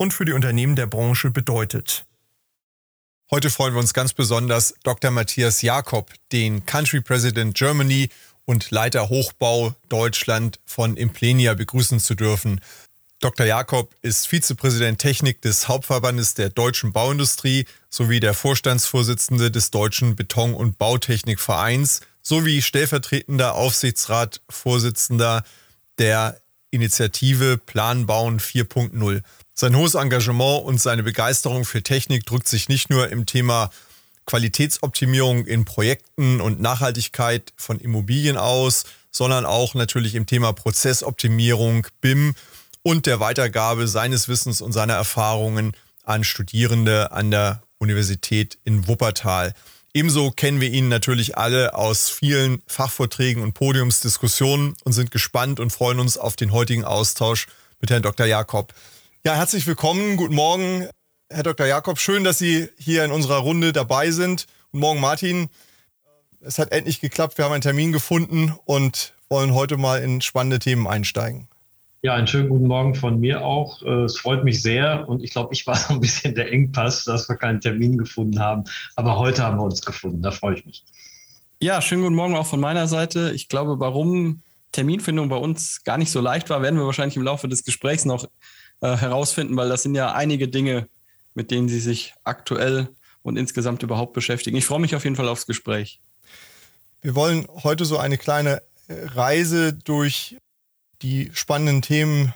und für die Unternehmen der Branche bedeutet. Heute freuen wir uns ganz besonders, Dr. Matthias Jakob, den Country President Germany und Leiter Hochbau Deutschland von Implenia begrüßen zu dürfen. Dr. Jakob ist Vizepräsident Technik des Hauptverbandes der deutschen Bauindustrie sowie der Vorstandsvorsitzende des Deutschen Beton- und Bautechnikvereins sowie stellvertretender Aufsichtsratsvorsitzender der Initiative Plan Bauen 4.0. Sein hohes Engagement und seine Begeisterung für Technik drückt sich nicht nur im Thema Qualitätsoptimierung in Projekten und Nachhaltigkeit von Immobilien aus, sondern auch natürlich im Thema Prozessoptimierung, BIM und der Weitergabe seines Wissens und seiner Erfahrungen an Studierende an der Universität in Wuppertal. Ebenso kennen wir ihn natürlich alle aus vielen Fachvorträgen und Podiumsdiskussionen und sind gespannt und freuen uns auf den heutigen Austausch mit Herrn Dr. Jakob. Ja, herzlich willkommen. Guten Morgen, Herr Dr. Jakob. Schön, dass Sie hier in unserer Runde dabei sind. Guten Morgen, Martin. Es hat endlich geklappt. Wir haben einen Termin gefunden und wollen heute mal in spannende Themen einsteigen. Ja, einen schönen guten Morgen von mir auch. Äh, es freut mich sehr und ich glaube, ich war so ein bisschen der Engpass, dass wir keinen Termin gefunden haben. Aber heute haben wir uns gefunden. Da freue ich mich. Ja, schönen guten Morgen auch von meiner Seite. Ich glaube, warum Terminfindung bei uns gar nicht so leicht war, werden wir wahrscheinlich im Laufe des Gesprächs noch äh, herausfinden, weil das sind ja einige Dinge, mit denen Sie sich aktuell und insgesamt überhaupt beschäftigen. Ich freue mich auf jeden Fall aufs Gespräch. Wir wollen heute so eine kleine äh, Reise durch die spannenden Themen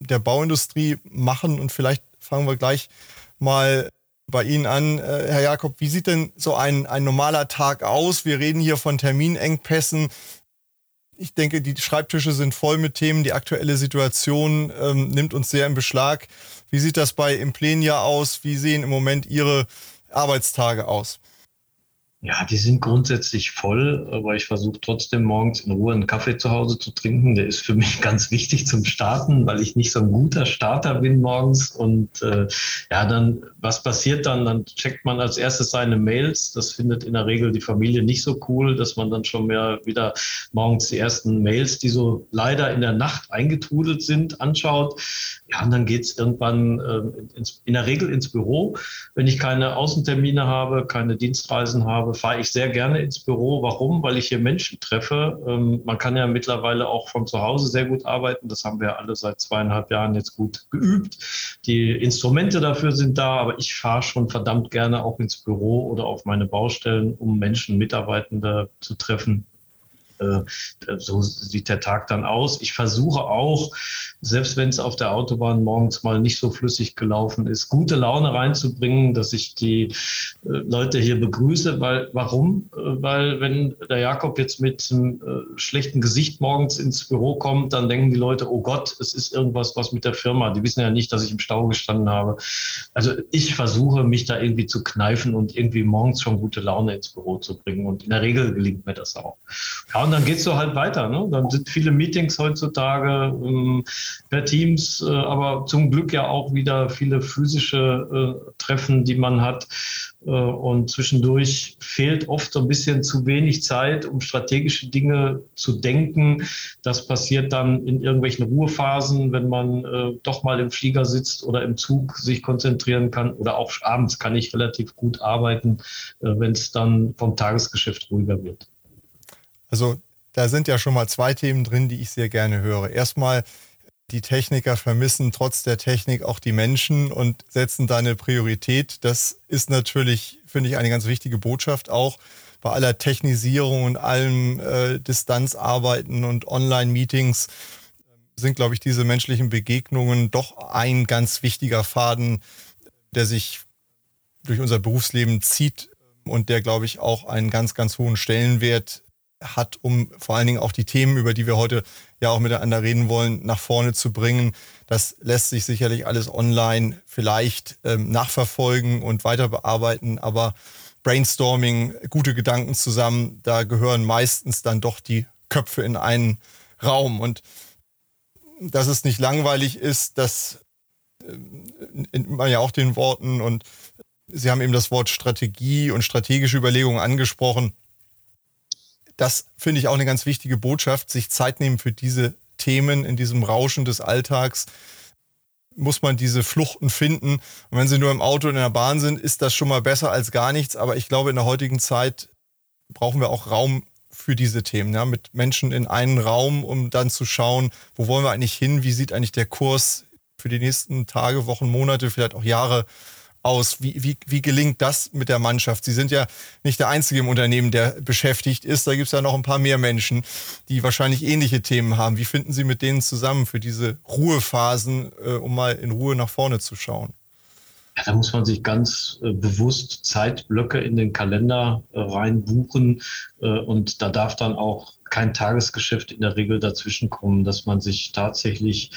der Bauindustrie machen und vielleicht fangen wir gleich mal bei Ihnen an, äh, Herr Jakob. Wie sieht denn so ein, ein normaler Tag aus? Wir reden hier von Terminengpässen. Ich denke, die Schreibtische sind voll mit Themen. Die aktuelle Situation ähm, nimmt uns sehr in Beschlag. Wie sieht das bei Implenia aus? Wie sehen im Moment Ihre Arbeitstage aus? Ja, die sind grundsätzlich voll, aber ich versuche trotzdem morgens in Ruhe einen Kaffee zu Hause zu trinken. Der ist für mich ganz wichtig zum Starten, weil ich nicht so ein guter Starter bin morgens. Und äh, ja, dann, was passiert dann? Dann checkt man als erstes seine Mails. Das findet in der Regel die Familie nicht so cool, dass man dann schon mehr wieder morgens die ersten Mails, die so leider in der Nacht eingetrudelt sind, anschaut. Ja, und dann geht's irgendwann äh, ins, in der Regel ins Büro. Wenn ich keine Außentermine habe, keine Dienstreisen habe, fahre ich sehr gerne ins Büro. Warum? Weil ich hier Menschen treffe. Ähm, man kann ja mittlerweile auch von zu Hause sehr gut arbeiten. Das haben wir alle seit zweieinhalb Jahren jetzt gut geübt. Die Instrumente dafür sind da, aber ich fahre schon verdammt gerne auch ins Büro oder auf meine Baustellen, um Menschen, Mitarbeitende zu treffen äh, so sieht der Tag dann aus. Ich versuche auch, selbst wenn es auf der Autobahn morgens mal nicht so flüssig gelaufen ist, gute Laune reinzubringen, dass ich die äh, Leute hier begrüße. Weil, warum? Äh, weil wenn der Jakob jetzt mit einem schlechten Gesicht morgens ins Büro kommt, dann denken die Leute, oh Gott, es ist irgendwas was mit der Firma. Die wissen ja nicht, dass ich im Stau gestanden habe. Also ich versuche, mich da irgendwie zu kneifen und irgendwie morgens schon gute Laune ins Büro zu bringen. Und in der Regel gelingt mir das auch. Ja, und dann geht's so halt weiter. Ne? Dann sind viele Meetings heutzutage ähm, per Teams, äh, aber zum Glück ja auch wieder viele physische äh, Treffen, die man hat. Äh, und zwischendurch fehlt oft so ein bisschen zu wenig Zeit, um strategische Dinge zu denken. Das passiert dann in irgendwelchen Ruhephasen, wenn man äh, doch mal im Flieger sitzt oder im Zug sich konzentrieren kann. Oder auch abends kann ich relativ gut arbeiten, äh, wenn es dann vom Tagesgeschäft ruhiger wird. Also da sind ja schon mal zwei Themen drin, die ich sehr gerne höre. Erstmal, die Techniker vermissen trotz der Technik auch die Menschen und setzen da eine Priorität. Das ist natürlich, finde ich, eine ganz wichtige Botschaft auch bei aller Technisierung und allem äh, Distanzarbeiten und Online-Meetings sind, glaube ich, diese menschlichen Begegnungen doch ein ganz wichtiger Faden, der sich durch unser Berufsleben zieht und der, glaube ich, auch einen ganz, ganz hohen Stellenwert hat, um vor allen Dingen auch die Themen, über die wir heute ja auch miteinander reden wollen, nach vorne zu bringen. Das lässt sich sicherlich alles online vielleicht ähm, nachverfolgen und weiter bearbeiten, aber Brainstorming, gute Gedanken zusammen, da gehören meistens dann doch die Köpfe in einen Raum. Und dass es nicht langweilig ist, das äh, man ja auch den Worten und Sie haben eben das Wort Strategie und strategische Überlegungen angesprochen. Das finde ich auch eine ganz wichtige Botschaft, sich Zeit nehmen für diese Themen in diesem Rauschen des Alltags. Muss man diese Fluchten finden. Und wenn sie nur im Auto und in der Bahn sind, ist das schon mal besser als gar nichts. Aber ich glaube, in der heutigen Zeit brauchen wir auch Raum für diese Themen, ja, mit Menschen in einen Raum, um dann zu schauen, wo wollen wir eigentlich hin, wie sieht eigentlich der Kurs für die nächsten Tage, Wochen, Monate, vielleicht auch Jahre aus? Wie, wie, wie gelingt das mit der Mannschaft? Sie sind ja nicht der Einzige im Unternehmen, der beschäftigt ist. Da gibt es ja noch ein paar mehr Menschen, die wahrscheinlich ähnliche Themen haben. Wie finden Sie mit denen zusammen für diese Ruhephasen, äh, um mal in Ruhe nach vorne zu schauen? Ja, da muss man sich ganz äh, bewusst Zeitblöcke in den Kalender äh, reinbuchen äh, und da darf dann auch kein Tagesgeschäft in der Regel dazwischen kommen, dass man sich tatsächlich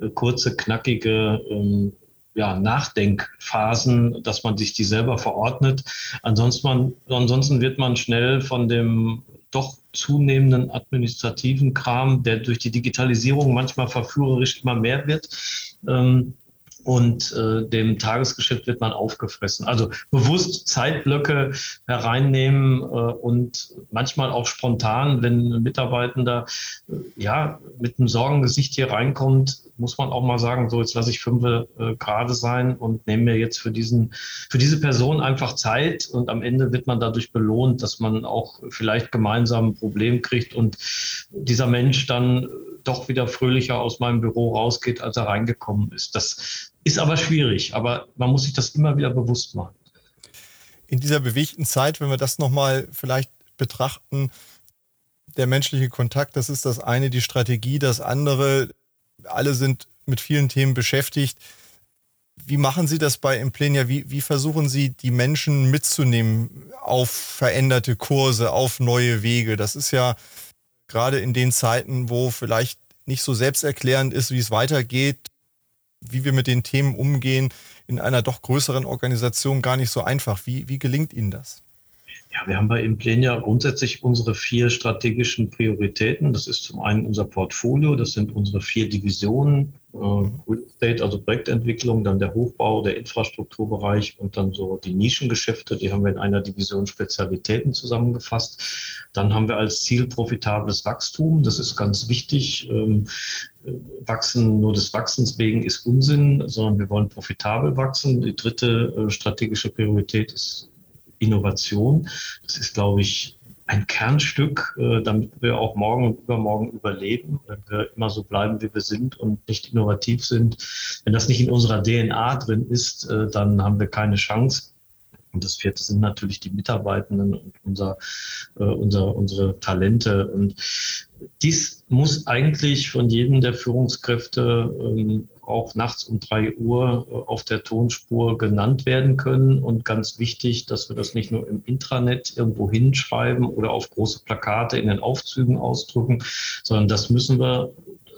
äh, kurze, knackige ähm, ja, Nachdenkphasen, dass man sich die selber verordnet. Ansonsten, man, ansonsten wird man schnell von dem doch zunehmenden administrativen Kram, der durch die Digitalisierung manchmal verführerisch immer mehr wird, ähm, und äh, dem Tagesgeschäft wird man aufgefressen. Also bewusst Zeitblöcke hereinnehmen äh, und manchmal auch spontan, wenn ein Mitarbeitender äh, ja mit einem Sorgengesicht hier reinkommt, muss man auch mal sagen, so jetzt lasse ich fünf äh, gerade sein und nehme mir jetzt für diesen für diese Person einfach Zeit und am Ende wird man dadurch belohnt, dass man auch vielleicht gemeinsam ein Problem kriegt und dieser Mensch dann doch wieder fröhlicher aus meinem Büro rausgeht, als er reingekommen ist. Das ist aber schwierig, aber man muss sich das immer wieder bewusst machen. In dieser bewegten Zeit, wenn wir das nochmal vielleicht betrachten, der menschliche Kontakt, das ist das eine, die Strategie, das andere, alle sind mit vielen Themen beschäftigt. Wie machen Sie das bei Implenia? Wie, wie versuchen Sie, die Menschen mitzunehmen auf veränderte Kurse, auf neue Wege? Das ist ja gerade in den Zeiten, wo vielleicht nicht so selbsterklärend ist, wie es weitergeht, wie wir mit den Themen umgehen, in einer doch größeren Organisation gar nicht so einfach. Wie, wie gelingt Ihnen das? Ja, wir haben bei Implenia grundsätzlich unsere vier strategischen Prioritäten. Das ist zum einen unser Portfolio, das sind unsere vier Divisionen, äh, Real Estate, also Projektentwicklung, dann der Hochbau, der Infrastrukturbereich und dann so die Nischengeschäfte, die haben wir in einer Division Spezialitäten zusammengefasst. Dann haben wir als Ziel profitables Wachstum, das ist ganz wichtig. Ähm, wachsen nur des Wachsens wegen ist Unsinn, sondern wir wollen profitabel wachsen. Die dritte äh, strategische Priorität ist Innovation. Das ist, glaube ich, ein Kernstück, äh, damit wir auch morgen und übermorgen überleben, wenn wir immer so bleiben, wie wir sind und nicht innovativ sind. Wenn das nicht in unserer DNA drin ist, äh, dann haben wir keine Chance. Und das vierte sind natürlich die Mitarbeitenden und unser, äh, unser, unsere Talente. Und dies muss eigentlich von jedem der Führungskräfte ähm, auch nachts um drei Uhr äh, auf der Tonspur genannt werden können. Und ganz wichtig, dass wir das nicht nur im Intranet irgendwo hinschreiben oder auf große Plakate in den Aufzügen ausdrücken, sondern das müssen wir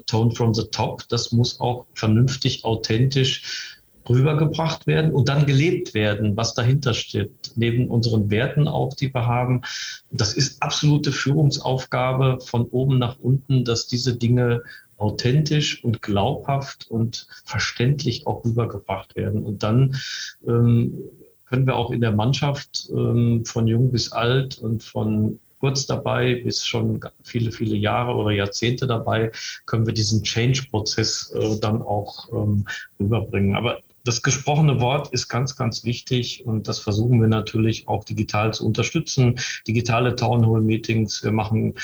Tone from the Top, das muss auch vernünftig, authentisch rübergebracht werden und dann gelebt werden, was dahinter steht, neben unseren Werten auch, die wir haben. Das ist absolute Führungsaufgabe von oben nach unten, dass diese Dinge authentisch und glaubhaft und verständlich auch rübergebracht werden. Und dann ähm, können wir auch in der Mannschaft ähm, von jung bis alt und von kurz dabei bis schon viele, viele Jahre oder Jahrzehnte dabei, können wir diesen Change-Prozess äh, dann auch ähm, rüberbringen. Aber das gesprochene Wort ist ganz, ganz wichtig und das versuchen wir natürlich auch digital zu unterstützen. Digitale Townhall-Meetings, wir machen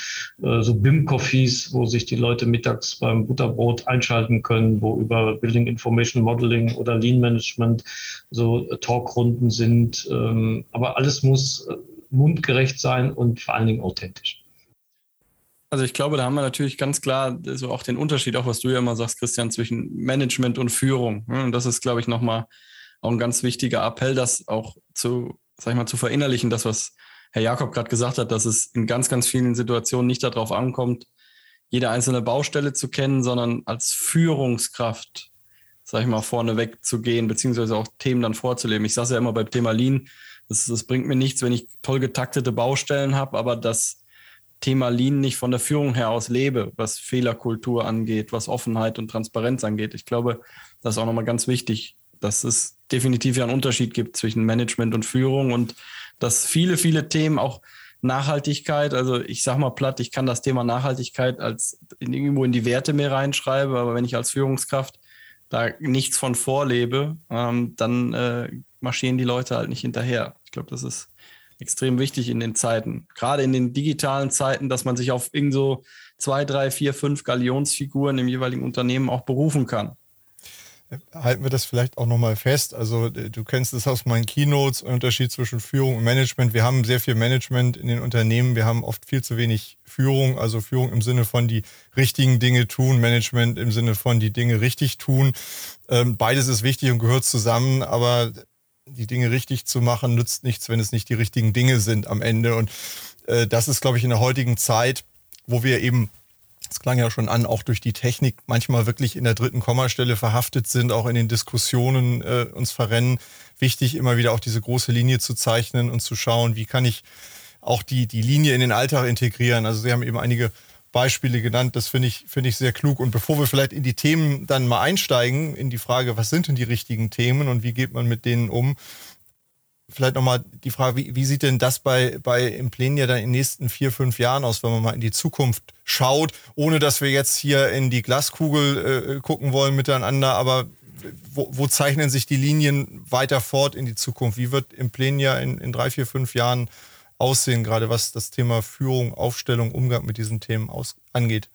äh, so BIM-Coffees, wo sich die Leute mittags beim Butterbrot einschalten können, wo über Building Information Modeling oder Lean Management so Talkrunden sind. Ähm, aber alles muss äh, mundgerecht sein und vor allen Dingen authentisch. Also ich glaube, da haben wir natürlich ganz klar so auch den Unterschied, auch was du ja immer sagst, Christian, zwischen Management und Führung. Und das ist, glaube ich, nochmal auch ein ganz wichtiger Appell, das auch zu, sag ich mal, zu verinnerlichen, das, was Herr Jakob gerade gesagt hat, dass es in ganz, ganz vielen Situationen nicht darauf ankommt, jede einzelne Baustelle zu kennen, sondern als Führungskraft, sag ich mal, vorneweg zu gehen, beziehungsweise auch Themen dann vorzuleben. Ich sage ja immer beim Thema Lean, das, das bringt mir nichts, wenn ich toll getaktete Baustellen habe, aber das Thema Lean nicht von der Führung her aus lebe, was Fehlerkultur angeht, was Offenheit und Transparenz angeht. Ich glaube, das ist auch nochmal ganz wichtig, dass es definitiv ja einen Unterschied gibt zwischen Management und Führung und dass viele, viele Themen auch Nachhaltigkeit, also ich sag mal platt, ich kann das Thema Nachhaltigkeit als irgendwo in die Werte mehr reinschreiben, aber wenn ich als Führungskraft da nichts von vorlebe, ähm, dann äh, marschieren die Leute halt nicht hinterher. Ich glaube, das ist extrem wichtig in den Zeiten. Gerade in den digitalen Zeiten, dass man sich auf irgend so zwei, drei, vier, fünf Galionsfiguren im jeweiligen Unternehmen auch berufen kann. Halten wir das vielleicht auch nochmal fest. Also äh, du kennst es aus meinen Keynotes, Unterschied zwischen Führung und Management. Wir haben sehr viel Management in den Unternehmen. Wir haben oft viel zu wenig Führung, also Führung im Sinne von die richtigen Dinge tun, Management im Sinne von die Dinge richtig tun. Ähm, beides ist wichtig und gehört zusammen, aber die Dinge richtig zu machen, nützt nichts, wenn es nicht die richtigen Dinge sind am Ende. Und äh, das ist, glaube ich, in der heutigen Zeit, wo wir eben, das klang ja schon an, auch durch die Technik manchmal wirklich in der dritten Kommastelle verhaftet sind, auch in den Diskussionen äh, uns verrennen, wichtig, immer wieder auch diese große Linie zu zeichnen und zu schauen, wie kann ich auch die, die Linie in den Alltag integrieren. Also Sie haben eben einige Beispiele genannt. Das finde ich, finde ich sehr klug. Und bevor wir vielleicht in die Themen dann mal einsteigen, in die Frage, was sind denn die richtigen Themen und wie geht man mit denen um? Vielleicht nochmal die Frage, wie, wie sieht denn das bei, bei Implenia dann in den nächsten vier, fünf Jahren aus, wenn man mal in die Zukunft schaut, ohne dass wir jetzt hier in die Glaskugel äh, gucken wollen miteinander, aber wo, wo, zeichnen sich die Linien weiter fort in die Zukunft? Wie wird Implenia in, in drei, vier, fünf Jahren aussehen, gerade was das Thema Führung, Aufstellung, Umgang mit diesen Themen aus, angeht?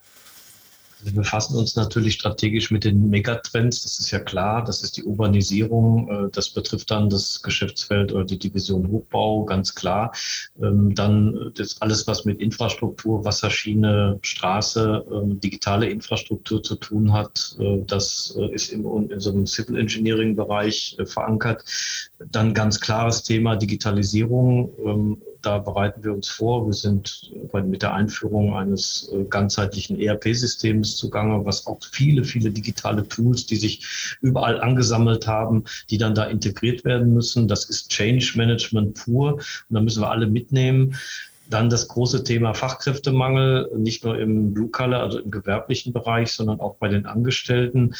Wir befassen uns natürlich strategisch mit den Megatrends, das ist ja klar. Das ist die Urbanisierung, äh, das betrifft dann das Geschäftsfeld oder die Division Hochbau, ganz klar. Ähm, dann das alles, was mit Infrastruktur, Wasserschiene, Straße, ähm, digitale Infrastruktur zu tun hat, äh, das äh, ist in, in so einem Civil Engineering Bereich verankert. Dann ganz klares Thema Digitalisierung ähm, da bereiten wir uns vor. Wir sind mit der Einführung eines äh, ganzheitlichen ERP-Systems zugange, was auch viele, viele digitale Tools, die sich überall angesammelt haben, die dann da integriert werden müssen. Das ist Change Management pur. Und da müssen wir alle mitnehmen. Dann das große Thema Fachkräftemangel, nicht nur im Blue Color, also im gewerblichen Bereich, sondern auch bei den Angestellten.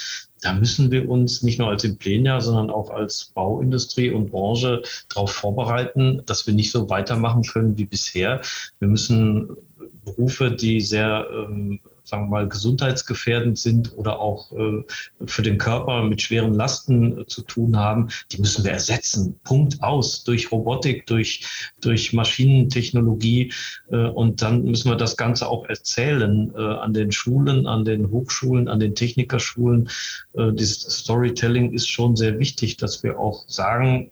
Da müssen wir uns nicht nur als Implenia, sondern auch als Bauindustrie und Branche darauf vorbereiten, dass wir nicht so weitermachen können wie bisher. Wir müssen Berufe, die sehr ähm, sagen wir mal, gesundheitsgefährdend sind oder auch äh, für den Körper mit schweren Lasten äh, zu tun haben, die müssen wir ersetzen. Punkt aus. Durch Robotik, durch, durch Maschinentechnologie. Äh, und dann müssen wir das Ganze auch erzählen äh, an den Schulen, an den Hochschulen, an den Technikerschulen. Äh, dieses Storytelling ist schon sehr wichtig, dass wir auch sagen,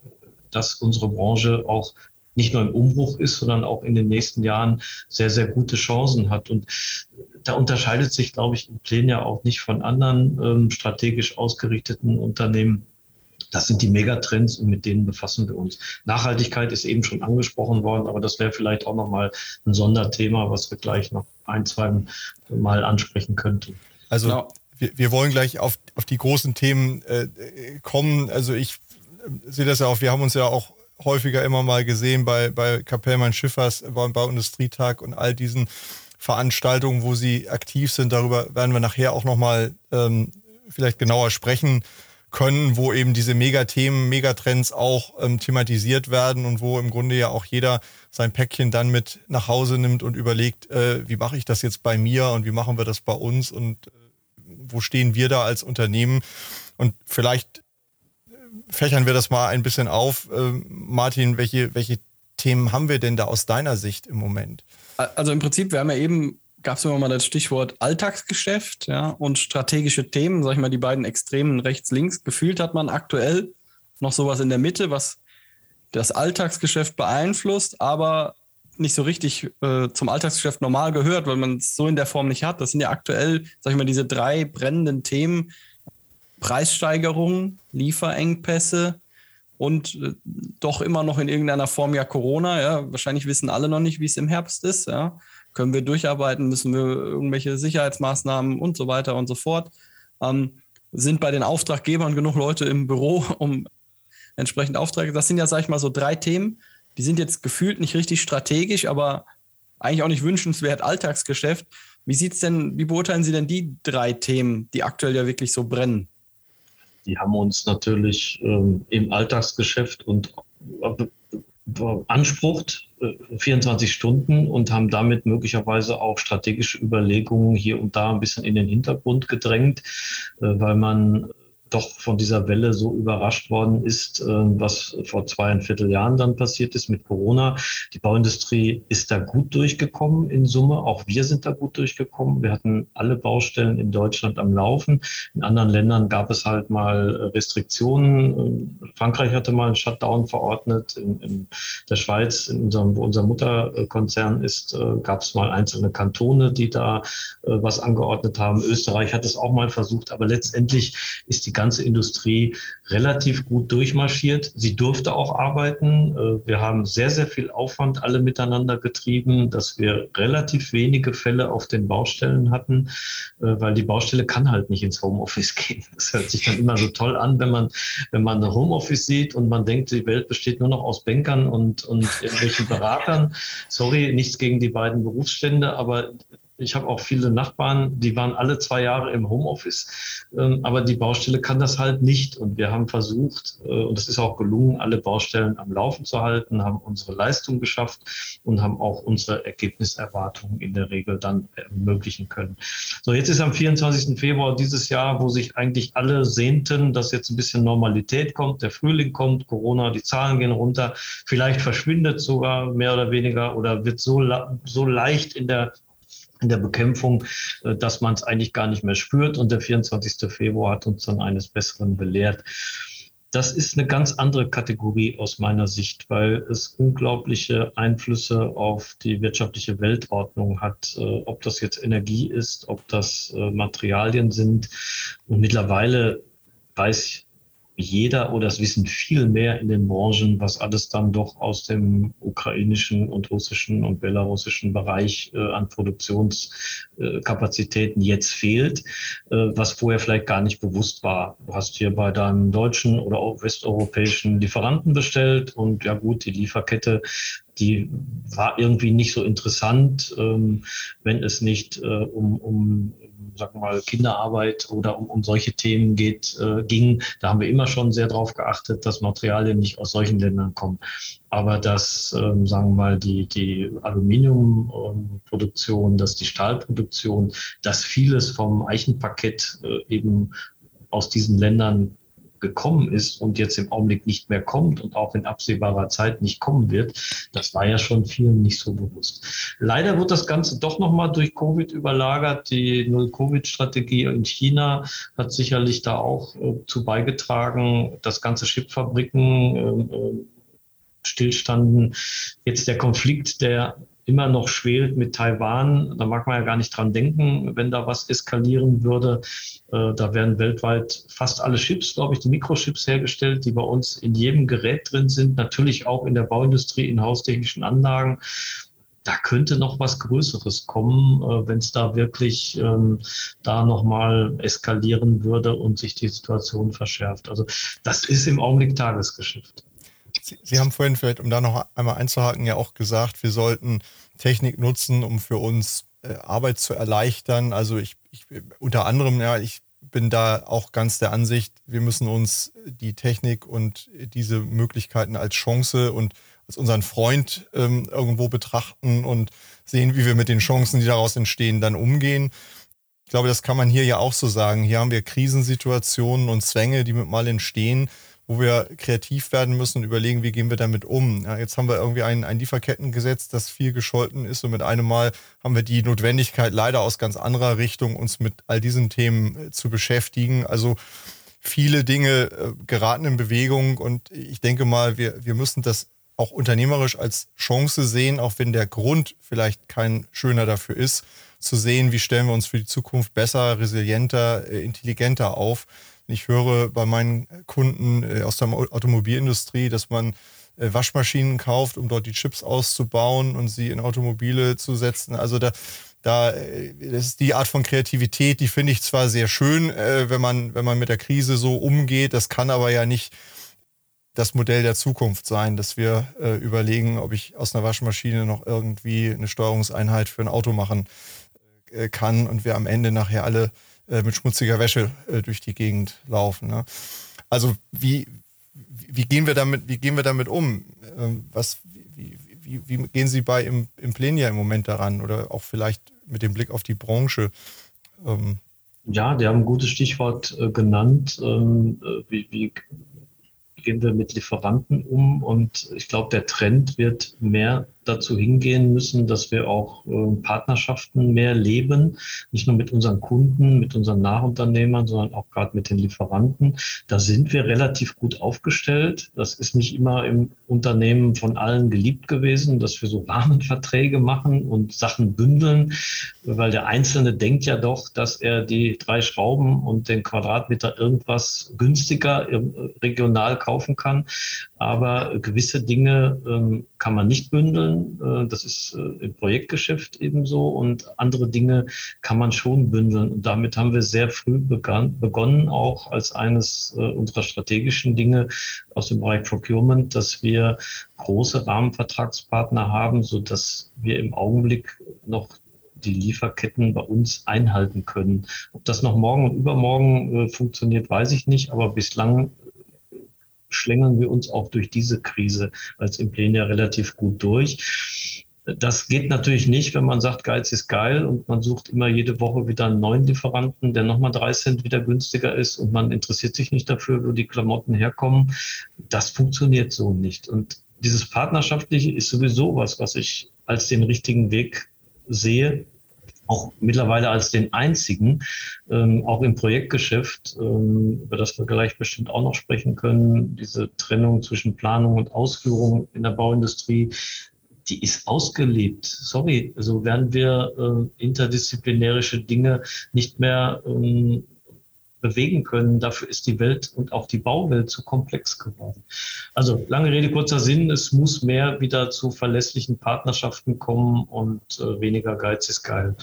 dass unsere Branche auch nicht nur im Umbruch ist, sondern auch in den nächsten Jahren sehr, sehr gute Chancen hat. Und da unterscheidet sich, glaube ich, Plenia auch nicht von anderen ähm, strategisch ausgerichteten Unternehmen. Das sind die Megatrends und mit denen befassen wir uns. Nachhaltigkeit ist eben schon angesprochen worden, aber das wäre vielleicht auch nochmal ein Sonderthema, was wir gleich noch ein, zwei Mal ansprechen könnten. Also genau. wir, wir wollen gleich auf, auf die großen Themen äh, kommen. Also ich äh, sehe das ja auch, wir haben uns ja auch häufiger immer mal gesehen bei, bei Kapellmann Schiffers, beim Bauindustrietag und all diesen Veranstaltungen, wo sie aktiv sind. Darüber werden wir nachher auch nochmal ähm, vielleicht genauer sprechen können, wo eben diese Megathemen, Megatrends auch ähm, thematisiert werden und wo im Grunde ja auch jeder sein Päckchen dann mit nach Hause nimmt und überlegt, äh, wie mache ich das jetzt bei mir und wie machen wir das bei uns und äh, wo stehen wir da als Unternehmen. Und vielleicht äh, fächern wir das mal ein bisschen auf. Äh, Martin, welche, welche Themen haben wir denn da aus deiner Sicht im Moment? Also im Prinzip, wir haben ja eben, gab es immer mal das Stichwort Alltagsgeschäft ja, und strategische Themen, sag ich mal, die beiden Extremen rechts-links. Gefühlt hat man aktuell noch sowas in der Mitte, was das Alltagsgeschäft beeinflusst, aber nicht so richtig äh, zum Alltagsgeschäft normal gehört, weil man es so in der Form nicht hat. Das sind ja aktuell, sag ich mal, diese drei brennenden Themen. Preissteigerungen, Lieferengpässe und äh, doch immer noch in irgendeiner Form ja Corona. Ja, wahrscheinlich wissen alle noch nicht, wie es im Herbst ist. Ja, können wir durcharbeiten? Müssen wir irgendwelche Sicherheitsmaßnahmen und so weiter und so fort? Ähm, sind bei den Auftraggebern genug Leute im Büro, um entsprechend Aufträge? Das sind ja, sag ich mal, so drei Themen. Die sind jetzt gefühlt nicht richtig strategisch, aber eigentlich auch nicht wünschenswert Alltagsgeschäft. Wie sieht's denn, wie beurteilen Sie denn die drei Themen, die aktuell ja wirklich so brennen? Die haben uns natürlich ähm, im Alltagsgeschäft und äh, beansprucht, äh, 24 Stunden und haben damit möglicherweise auch strategische Überlegungen hier und da ein bisschen in den Hintergrund gedrängt, äh, weil man doch von dieser Welle so überrascht worden ist, äh, was vor zweieinviertel Jahren dann passiert ist mit Corona. Die Bauindustrie ist da gut durchgekommen in Summe. Auch wir sind da gut durchgekommen. Wir hatten alle Baustellen in Deutschland am Laufen. In anderen Ländern gab es halt mal Restriktionen. Frankreich hatte mal einen Shutdown verordnet. In, in der Schweiz, in unserem, wo unser Mutterkonzern ist, äh, gab es mal einzelne Kantone, die da äh, was angeordnet haben. Österreich hat es auch mal versucht, aber letztendlich ist die ganze Industrie relativ gut durchmarschiert. Sie durfte auch arbeiten. Äh, wir haben sehr, sehr viel Aufwand alle miteinander getrieben, dass wir relativ wenige Fälle auf den Baustellen hatten, äh, weil die Baustelle kann halt nicht ins Homeoffice gehen. Das hört sich dann immer so toll an, wenn man, wenn man ein Homeoffice sieht und man denkt, die Welt besteht nur noch aus Bankern und, und irgendwelchen Beratern. Sorry, nichts gegen die beiden Berufsstände, aber ich habe auch viele Nachbarn, die waren alle zwei Jahre im Homeoffice, ähm, aber die Baustelle kann das halt nicht. Und wir haben versucht, äh, und es ist auch gelungen, alle Baustellen am Laufen zu halten, haben unsere Leistung geschafft und haben auch unsere Ergebniserwartungen in der Regel dann ermöglichen können. So, jetzt ist am 24. Februar dieses Jahr, wo sich eigentlich alle sehnten, dass jetzt ein bisschen Normalität kommt, der Frühling kommt, Corona, die Zahlen gehen runter, vielleicht verschwindet sogar mehr oder weniger oder wird so, so leicht in der in der Bekämpfung, äh, dass man es eigentlich gar nicht mehr spürt. Und der 24. Februar hat uns dann eines Besseren belehrt. Das ist eine ganz andere Kategorie aus meiner Sicht, weil es unglaubliche Einflüsse auf die wirtschaftliche Weltordnung hat, äh, ob das jetzt Energie ist, ob das äh, Materialien sind. Und mittlerweile weiß jeder oder es wissen viel mehr in den Branchen, was alles dann doch aus dem ukrainischen und russischen und belarussischen Bereich äh, an Produktionskapazitäten äh, jetzt fehlt, äh, was vorher vielleicht gar nicht bewusst war. Du hast hier bei deinem deutschen oder auch westeuropäischen Lieferanten bestellt und ja gut, die Lieferkette die war irgendwie nicht so interessant, ähm, wenn es nicht äh, um, um sagen mal, Kinderarbeit oder um, um solche Themen geht, äh, ging. Da haben wir immer schon sehr darauf geachtet, dass Materialien nicht aus solchen Ländern kommen. Aber dass, ähm, sagen wir mal, die, die Aluminiumproduktion, dass die Stahlproduktion, dass vieles vom Eichenparkett äh, eben aus diesen Ländern gekommen ist und jetzt im Augenblick nicht mehr kommt und auch in absehbarer Zeit nicht kommen wird, das war ja schon vielen nicht so bewusst. Leider wird das Ganze doch nochmal durch Covid überlagert. Die Null-Covid-Strategie in China hat sicherlich da auch äh, zu beigetragen, dass ganze Chipfabriken äh, äh stillstanden. Jetzt der Konflikt, der immer noch schwelt mit Taiwan. Da mag man ja gar nicht dran denken, wenn da was eskalieren würde. Äh, da werden weltweit fast alle Chips, glaube ich, die Mikrochips hergestellt, die bei uns in jedem Gerät drin sind, natürlich auch in der Bauindustrie, in haustechnischen Anlagen. Da könnte noch was Größeres kommen, äh, wenn es da wirklich ähm, da nochmal eskalieren würde und sich die Situation verschärft. Also das ist im Augenblick Tagesgeschäft. Sie, Sie, haben vorhin vielleicht, um da noch einmal einzuhaken, ja auch gesagt, wir sollten Technik nutzen, um für uns äh, Arbeit zu erleichtern. Also ich, ich, unter anderem, ja, ich bin da auch ganz der Ansicht, wir müssen uns die Technik und diese Möglichkeiten als Chance und als unseren Freund ähm, irgendwo betrachten und sehen, wie wir mit den Chancen, die daraus entstehen, dann umgehen. Ich glaube, das kann man hier ja auch so sagen. Hier haben wir Krisensituationen und Zwänge, die mit mal entstehen wo wir kreativ werden müssen und überlegen, wie gehen wir damit um. Ja, jetzt haben wir irgendwie ein, ein Lieferkettengesetz, das viel gescholten ist und mit einem Mal haben wir die Notwendigkeit leider aus ganz anderer Richtung, uns mit all diesen Themen äh, zu beschäftigen. Also viele Dinge äh, geraten in Bewegung und ich denke mal, wir, wir müssen das auch unternehmerisch als Chance sehen, auch wenn der Grund vielleicht kein schöner dafür ist, zu sehen, wie stellen wir uns für die Zukunft besser, resilienter, äh, intelligenter auf Ich höre bei meinen Kunden äh, aus der Automobilindustrie, dass man äh, Waschmaschinen kauft, um dort die Chips auszubauen und sie in Automobile zu setzen. Also da, da äh, das ist die Art von Kreativität, die finde ich zwar sehr schön, wenn man, wenn man mit der Krise so umgeht, das kann aber ja nicht das Modell der Zukunft sein, dass wir äh, überlegen, ob ich aus einer Waschmaschine noch irgendwie eine Steuerungseinheit für ein Auto machen äh, kann und wir am Ende nachher alle äh, mit schmutziger Wäsche äh, durch die Gegend laufen. Ne? Also wie, wie, gehen wir damit, wie gehen wir damit um? Ähm, was, wie, wie, wie, gehen Sie bei im, im Plenia im Moment daran oder auch vielleicht mit dem Blick auf die Branche? Ähm, ja, die haben ein gutes Stichwort äh, genannt. Ähm, äh, wie, wie, gehen wir mit Lieferanten um? Und ich glaube, der Trend wird mehr dazu hingehen müssen, dass wir auch äh, Partnerschaften mehr leben, nicht nur mit unseren Kunden, mit unseren Nachunternehmern, sondern auch gerade mit den Lieferanten. Da sind wir relativ gut aufgestellt. Das ist nicht immer im Unternehmen von allen geliebt gewesen, dass wir so Rahmenverträge machen und Sachen bündeln, weil der Einzelne denkt ja doch, dass er die drei Schrauben und den Quadratmeter irgendwas günstiger äh, regional kaufen kann. Aber gewisse Dinge ähm, kann man nicht bündeln. Äh, das ist äh, im Projektgeschäft ebenso. Und andere Dinge kann man schon bündeln. Und damit haben wir sehr früh begonnen, auch als eines äh, unserer strategischen Dinge aus dem Bereich Procurement, dass wir große Rahmenvertragspartner haben, so dass wir im Augenblick noch die Lieferketten bei uns einhalten können. Ob das noch morgen und übermorgen äh, funktioniert, weiß ich nicht, aber bislang schlängeln wir uns auch durch diese Krise als Implenia relativ gut durch. Das geht natürlich nicht, wenn man sagt, Geiz ist geil und man sucht immer jede Woche wieder einen neuen Lieferanten, der nochmal drei Cent wieder günstiger ist und man interessiert sich nicht dafür, wo die Klamotten herkommen. Das funktioniert so nicht. Und dieses Partnerschaftliche ist sowieso was, was ich als den richtigen Weg sehe, auch mittlerweile als den einzigen, ähm, auch im Projektgeschäft, ähm, über das wir gleich bestimmt auch noch sprechen können, diese Trennung zwischen Planung und Ausführung in der Bauindustrie, die ist ausgelebt. Sorry, also werden wir äh, interdisziplinärische Dinge nicht mehr ähm, bewegen können. Dafür ist die Welt und auch die Bauwelt zu komplex geworden. Also lange Rede, kurzer Sinn, es muss mehr wieder zu verlässlichen Partnerschaften kommen und äh, weniger Geiz ist geil.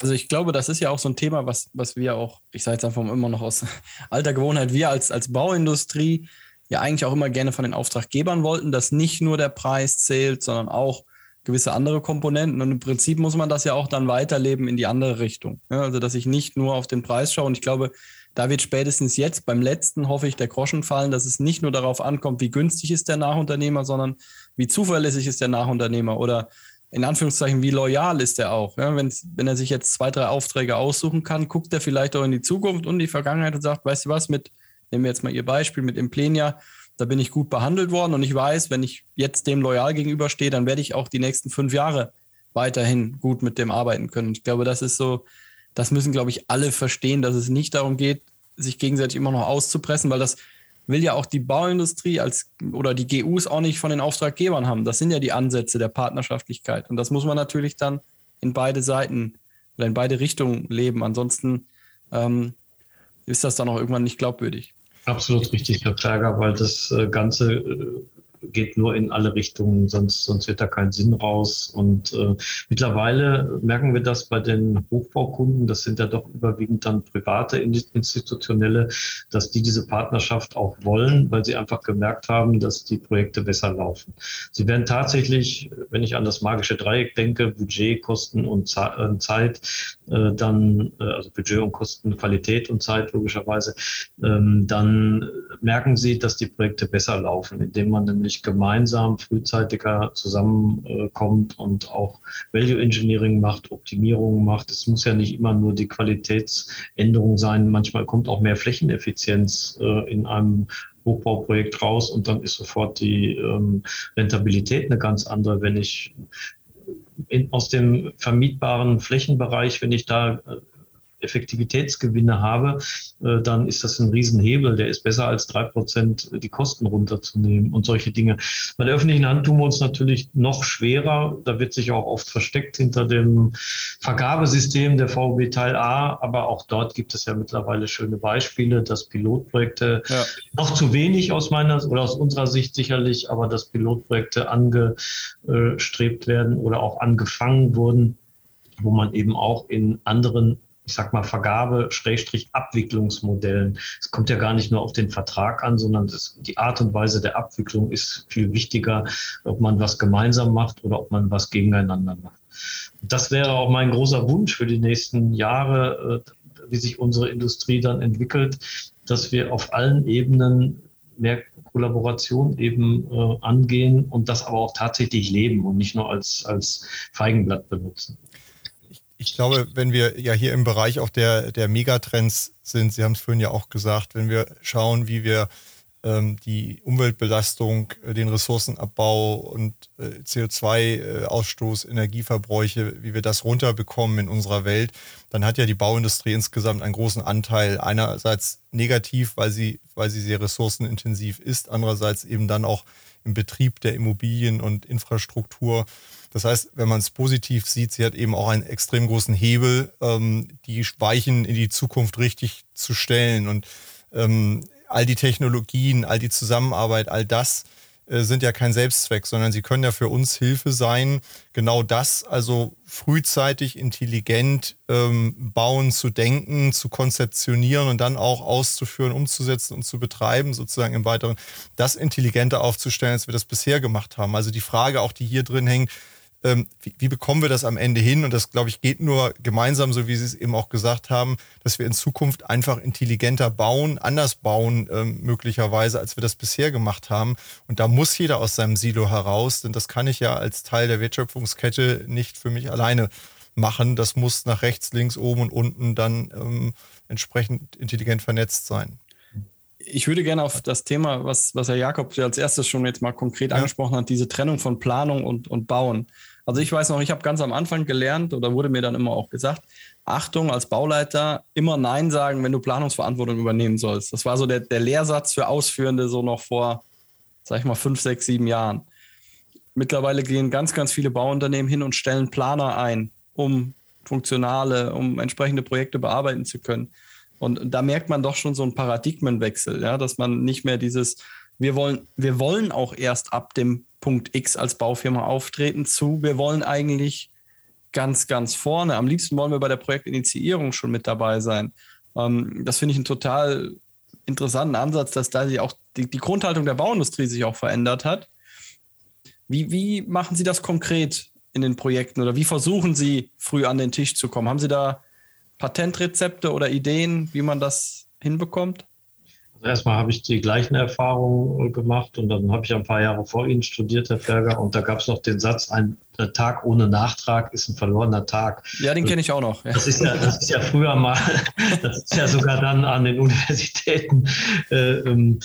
Also ich glaube, das ist ja auch so ein Thema, was, was wir auch, ich sage jetzt einfach immer noch aus alter Gewohnheit, wir als, als Bauindustrie ja eigentlich auch immer gerne von den Auftraggebern wollten, dass nicht nur der Preis zählt, sondern auch gewisse andere Komponenten. Und im Prinzip muss man das ja auch dann weiterleben in die andere Richtung. Ja, also dass ich nicht nur auf den Preis schaue. Und ich glaube, da wird spätestens jetzt beim letzten, hoffe ich, der Groschen fallen, dass es nicht nur darauf ankommt, wie günstig ist der Nachunternehmer, sondern wie zuverlässig ist der Nachunternehmer oder in Anführungszeichen, wie loyal ist er auch? Ja, wenn er sich jetzt zwei, drei Aufträge aussuchen kann, guckt er vielleicht auch in die Zukunft und die Vergangenheit und sagt, weißt du was, mit, nehmen wir jetzt mal Ihr Beispiel mit Implenia, da bin ich gut behandelt worden und ich weiß, wenn ich jetzt dem loyal gegenüberstehe, dann werde ich auch die nächsten fünf Jahre weiterhin gut mit dem arbeiten können. Ich glaube, das ist so, das müssen, glaube ich, alle verstehen, dass es nicht darum geht, sich gegenseitig immer noch auszupressen, weil das will ja auch die Bauindustrie als oder die GUs auch nicht von den Auftraggebern haben. Das sind ja die Ansätze der Partnerschaftlichkeit. Und das muss man natürlich dann in beide Seiten oder in beide Richtungen leben. Ansonsten ähm, ist das dann auch irgendwann nicht glaubwürdig. Absolut richtig, Herr Klager, weil das äh, Ganze äh, geht nur in alle Richtungen, sonst, sonst wird da kein Sinn raus. Und äh, mittlerweile merken wir das bei den Hochbaukunden, das sind ja doch überwiegend dann private institutionelle, dass die diese Partnerschaft auch wollen, weil sie einfach gemerkt haben, dass die Projekte besser laufen. Sie werden tatsächlich, wenn ich an das magische Dreieck denke, Budget, Kosten und äh, Zeit, äh, dann, äh, also Budget und Kosten, Qualität und Zeit logischerweise, ähm, dann merken sie, dass die Projekte besser laufen, indem man nämlich nämlich gemeinsam frühzeitiger zusammenkommt und auch Value Engineering macht, Optimierungen macht. Es muss ja nicht immer nur die Qualitätsänderung sein. Manchmal kommt auch mehr Flächeneffizienz äh, in einem Hochbauprojekt raus und dann ist sofort die ähm, Rentabilität eine ganz andere, wenn ich in, aus dem vermietbaren Flächenbereich, wenn ich da äh, Effektivitätsgewinne habe, äh, dann ist das ein Riesenhebel. Der ist besser als drei Prozent die Kosten runterzunehmen und solche Dinge. Bei der öffentlichen Hand tun wir uns natürlich noch schwerer. Da wird sich auch oft versteckt hinter dem Vergabesystem der VB Teil A. Aber auch dort gibt es ja mittlerweile schöne Beispiele, dass Pilotprojekte ja. noch zu wenig aus meiner oder aus unserer Sicht sicherlich, aber dass Pilotprojekte angestrebt werden oder auch angefangen wurden wo man eben auch in anderen ich sag mal, Vergabe-Abwicklungsmodellen. Es kommt ja gar nicht nur auf den Vertrag an, sondern das, die Art und Weise der Abwicklung ist viel wichtiger, ob man was gemeinsam macht oder ob man was gegeneinander macht. Das wäre auch mein großer Wunsch für die nächsten Jahre, äh, wie sich unsere Industrie dann entwickelt, dass wir auf allen Ebenen mehr Kollaboration eben äh, angehen und das aber auch tatsächlich leben und nicht nur als, als Feigenblatt benutzen ich glaube, wenn wir ja hier im Bereich auch der, der Megatrends sind, Sie haben es vorhin ja auch gesagt, wenn wir schauen, wie wir ähm, die Umweltbelastung, äh, den Ressourcenabbau und äh, CO2-Ausstoß, äh, Energieverbräuche, wie wir das runterbekommen in unserer Welt, dann hat ja die Bauindustrie insgesamt einen großen Anteil. Einerseits negativ, weil sie, weil sie sehr ressourcenintensiv ist, andererseits eben dann auch im Betrieb der Immobilien und Infrastruktur das heißt, wenn man es positiv sieht, sie hat eben auch einen extrem großen Hebel, ähm, die Weichen in die Zukunft richtig zu stellen. Und ähm, all die Technologien, all die Zusammenarbeit, all das äh, sind ja kein Selbstzweck, sondern sie können ja für uns Hilfe sein, genau das, also frühzeitig intelligent ähm, bauen, zu denken, zu konzeptionieren und dann auch auszuführen, umzusetzen und zu betreiben, sozusagen im Weiteren, das intelligenter aufzustellen, als wir das bisher gemacht haben. Also die Frage auch, die hier drin hängt, ähm, wie, wie, bekommen wir das am Ende hin? Und das, glaube ich, geht nur gemeinsam, so wie Sie es eben auch gesagt haben, dass wir in Zukunft einfach intelligenter bauen, anders bauen, ähm, möglicherweise, als wir das bisher gemacht haben. Und da muss jeder aus seinem Silo heraus, denn das kann ich ja als Teil der Wertschöpfungskette nicht für mich alleine machen. Das muss nach rechts, links, oben und unten dann ähm, entsprechend intelligent vernetzt sein ich würde gerne auf das Thema, was, was Herr Jakob als erstes schon jetzt mal konkret ja. angesprochen hat, diese Trennung von Planung und, und Bauen. Also ich weiß noch, ich habe ganz am Anfang gelernt oder wurde mir dann immer auch gesagt, Achtung, als Bauleiter immer Nein sagen, wenn du Planungsverantwortung übernehmen sollst. Das war so der, der Lehrsatz für Ausführende so noch vor, sag ich mal, fünf, sechs, sieben Jahren. Mittlerweile gehen ganz, ganz viele Bauunternehmen hin und stellen Planer ein, um funktionale, um entsprechende Projekte bearbeiten zu können. Und da merkt man doch schon so einen Paradigmenwechsel, ja, dass man nicht mehr dieses, wir wollen, wir wollen auch erst ab dem Punkt X als Baufirma auftreten zu, wir wollen eigentlich ganz, ganz vorne. Am liebsten wollen wir bei der Projektinitiierung schon mit dabei sein. Ähm, das finde ich einen total interessanten Ansatz, dass da sich auch die, die Grundhaltung der Bauindustrie sich auch verändert hat. Wie, wie machen Sie das konkret in den Projekten oder wie versuchen Sie früh an den Tisch zu kommen? Haben Sie da Patentrezepte oder Ideen, wie man das hinbekommt? Also erstmal habe ich die gleichen Erfahrungen gemacht und dann habe ich ein paar Jahre vor Ihnen studiert, Herr Ferger, und da gab es noch den Satz, ein Tag ohne Nachtrag ist ein verlorener Tag. Ja, den kenne ich auch noch. Ja. Das, ist ja, das ist ja früher mal, das ist ja sogar dann an den Universitäten, äh, ähm,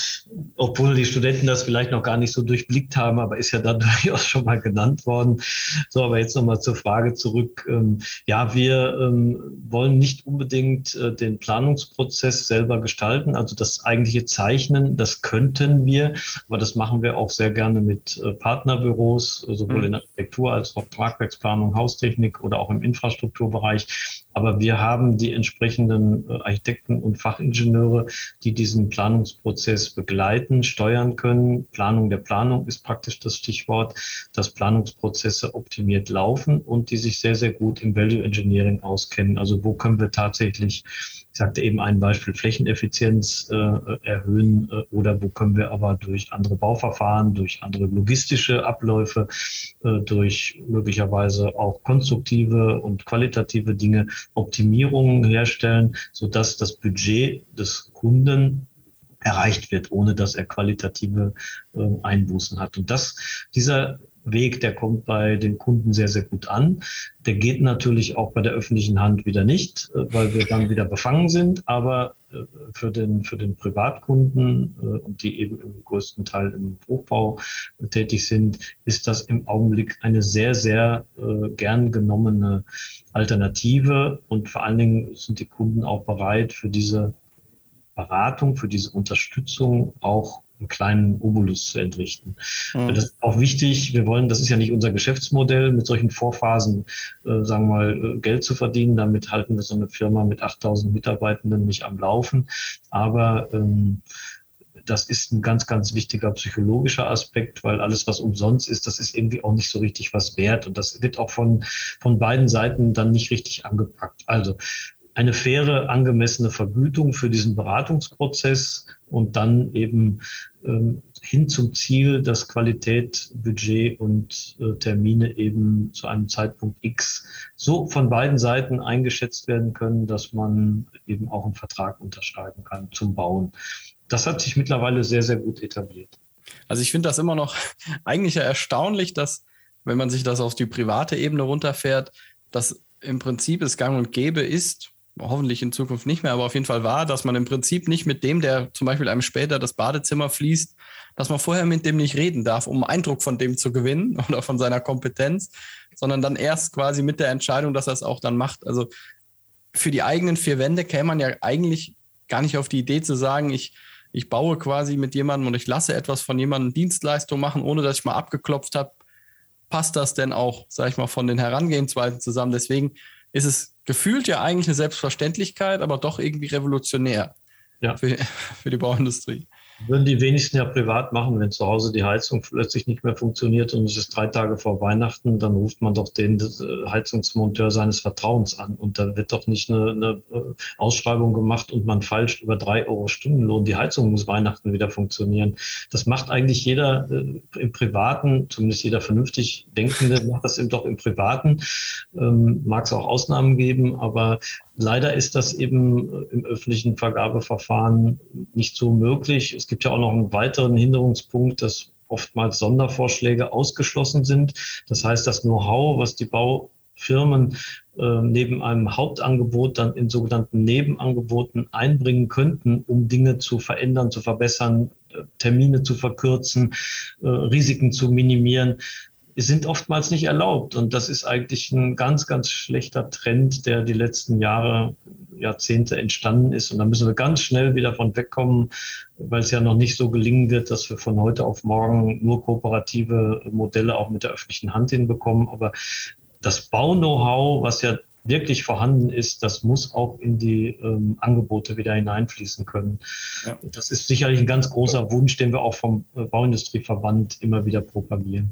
obwohl die Studenten das vielleicht noch gar nicht so durchblickt haben, aber ist ja dann durchaus schon mal genannt worden. So, aber jetzt nochmal zur Frage zurück. Ähm, ja, wir ähm, wollen nicht unbedingt äh, den Planungsprozess selber gestalten, also das eigentliche Zeichnen, das könnten wir, aber das machen wir auch sehr gerne mit äh, Partnerbüros, sowohl mhm. in Architektur als als auch Tragwerksplanung, Haustechnik oder auch im Infrastrukturbereich. Aber wir haben die entsprechenden äh, Architekten und Fachingenieure, die diesen Planungsprozess begleiten, steuern können. Planung der Planung ist praktisch das Stichwort, dass Planungsprozesse optimiert laufen und die sich sehr, sehr gut im Value Engineering auskennen. Also wo können wir tatsächlich ich sagte eben ein Beispiel Flächeneffizienz äh, erhöhen äh, oder wo können wir aber durch andere Bauverfahren, durch andere logistische Abläufe, äh, durch möglicherweise auch konstruktive und qualitative Dinge Optimierungen herstellen, sodass das Budget des Kunden erreicht wird, ohne dass er qualitative äh, Einbußen hat. Und das, dieser Weg, der kommt bei den Kunden sehr, sehr gut an. Der geht natürlich auch bei der öffentlichen Hand wieder nicht, äh, weil wir dann wieder befangen sind. Aber äh, für den, für den Privatkunden äh, und die eben im größten Teil im Hochbau tätig sind, ist das im Augenblick eine sehr, sehr gern genommene Alternative. Und vor allen Dingen sind die Kunden auch bereit, für diese Beratung, für diese Unterstützung auch einen kleinen Obolus zu entrichten. Mhm. Das ist auch wichtig. Wir wollen, das ist ja nicht unser Geschäftsmodell, mit solchen Vorphasen, äh, sagen wir mal, äh, Geld zu verdienen. Damit halten wir so eine Firma mit 8000 Mitarbeitenden nicht am Laufen. Aber ähm, das ist ein ganz, ganz wichtiger psychologischer Aspekt, weil alles, was umsonst ist, das ist irgendwie auch nicht so richtig was wert. Und das wird auch von, von beiden Seiten dann nicht richtig angepackt. Also eine faire, angemessene Vergütung für diesen Beratungsprozess und dann eben ähm, hin zum Ziel, dass Qualität, Budget und äh, Termine eben zu einem Zeitpunkt X so von beiden Seiten eingeschätzt werden können, dass man eben auch einen Vertrag unterschreiben kann zum Bauen. Das hat sich mittlerweile sehr, sehr gut etabliert. Also ich finde das immer noch eigentlich ja erstaunlich, dass, wenn man sich das auf die private Ebene runterfährt, dass im Prinzip es gang und gäbe ist, hoffentlich in Zukunft nicht mehr, aber auf jeden Fall war, dass man im Prinzip nicht mit dem, der zum Beispiel einem später das Badezimmer fließt, dass man vorher mit dem nicht reden darf, um Eindruck von dem zu gewinnen oder von seiner Kompetenz, sondern dann erst quasi mit der Entscheidung, dass er es auch dann macht. Also für die eigenen vier Wände käme man ja eigentlich gar nicht auf die Idee zu sagen, ich, ich baue quasi mit jemandem und ich lasse etwas von jemandem Dienstleistung machen, ohne dass ich mal abgeklopft habe, passt das denn auch, sage ich mal, von den Herangehensweisen zusammen. Deswegen ist es gefühlt ja eigentlich eine Selbstverständlichkeit, aber doch irgendwie revolutionär ja. für, für die Bauindustrie. Würden die wenigsten ja privat machen, wenn zu Hause die Heizung plötzlich nicht mehr funktioniert und es ist drei Tage vor Weihnachten, dann ruft man doch den äh, Heizungsmonteur seines Vertrauens an und da wird doch nicht eine, eine äh, Ausschreibung gemacht und man falscht über drei Euro Stundenlohn. Die Heizung muss Weihnachten wieder funktionieren. Das macht eigentlich jeder äh, im Privaten, zumindest jeder vernünftig Denkende macht das eben doch im Privaten. Ähm, Mag es auch Ausnahmen geben, aber Leider ist das eben äh, im öffentlichen Vergabeverfahren nicht so möglich. Es gibt ja auch noch einen weiteren Hinderungspunkt, dass oftmals Sondervorschläge ausgeschlossen sind. Das heißt, das Know-how, was die Baufirmen äh, neben einem Hauptangebot dann in sogenannten Nebenangeboten einbringen könnten, um Dinge zu verändern, zu verbessern, äh, Termine zu verkürzen, äh, Risiken zu minimieren sind oftmals nicht erlaubt. Und das ist eigentlich ein ganz, ganz schlechter Trend, der die letzten Jahre, Jahrzehnte entstanden ist. Und da müssen wir ganz schnell wieder von wegkommen, weil es ja noch nicht so gelingen wird, dass wir von heute auf morgen nur kooperative Modelle auch mit der öffentlichen Hand hinbekommen. Aber das Bau-Know-how, was ja wirklich vorhanden ist, das muss auch in die ähm, Angebote wieder hineinfließen können. Ja. Das ist sicherlich ein ganz großer Wunsch, den wir auch vom äh, Bauindustrieverband immer wieder propagieren.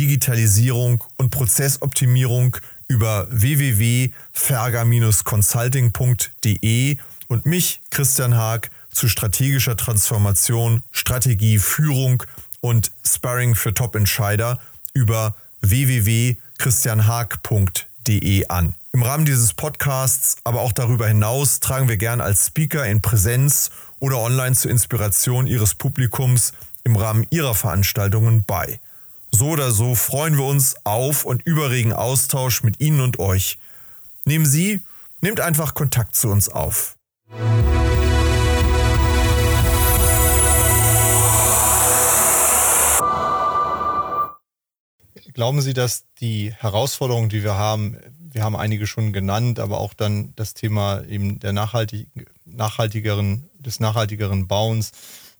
Digitalisierung und Prozessoptimierung über www.ferga-consulting.de und mich, Christian Haag, zu strategischer Transformation, Strategie, Führung und Sparring für Top-Entscheider über www.christianhaag.de an. Im Rahmen dieses Podcasts, aber auch darüber hinaus, tragen wir gern als Speaker in Präsenz oder online zur Inspiration Ihres Publikums im Rahmen Ihrer Veranstaltungen bei. So oder so freuen wir uns auf und über regen Austausch mit Ihnen und euch. Nehmen Sie, nehmt einfach Kontakt zu uns auf. Glauben Sie, dass die Herausforderungen, die wir haben, wir haben einige schon genannt, aber auch dann das Thema eben der nachhaltig, nachhaltigeren, des nachhaltigeren Bauens,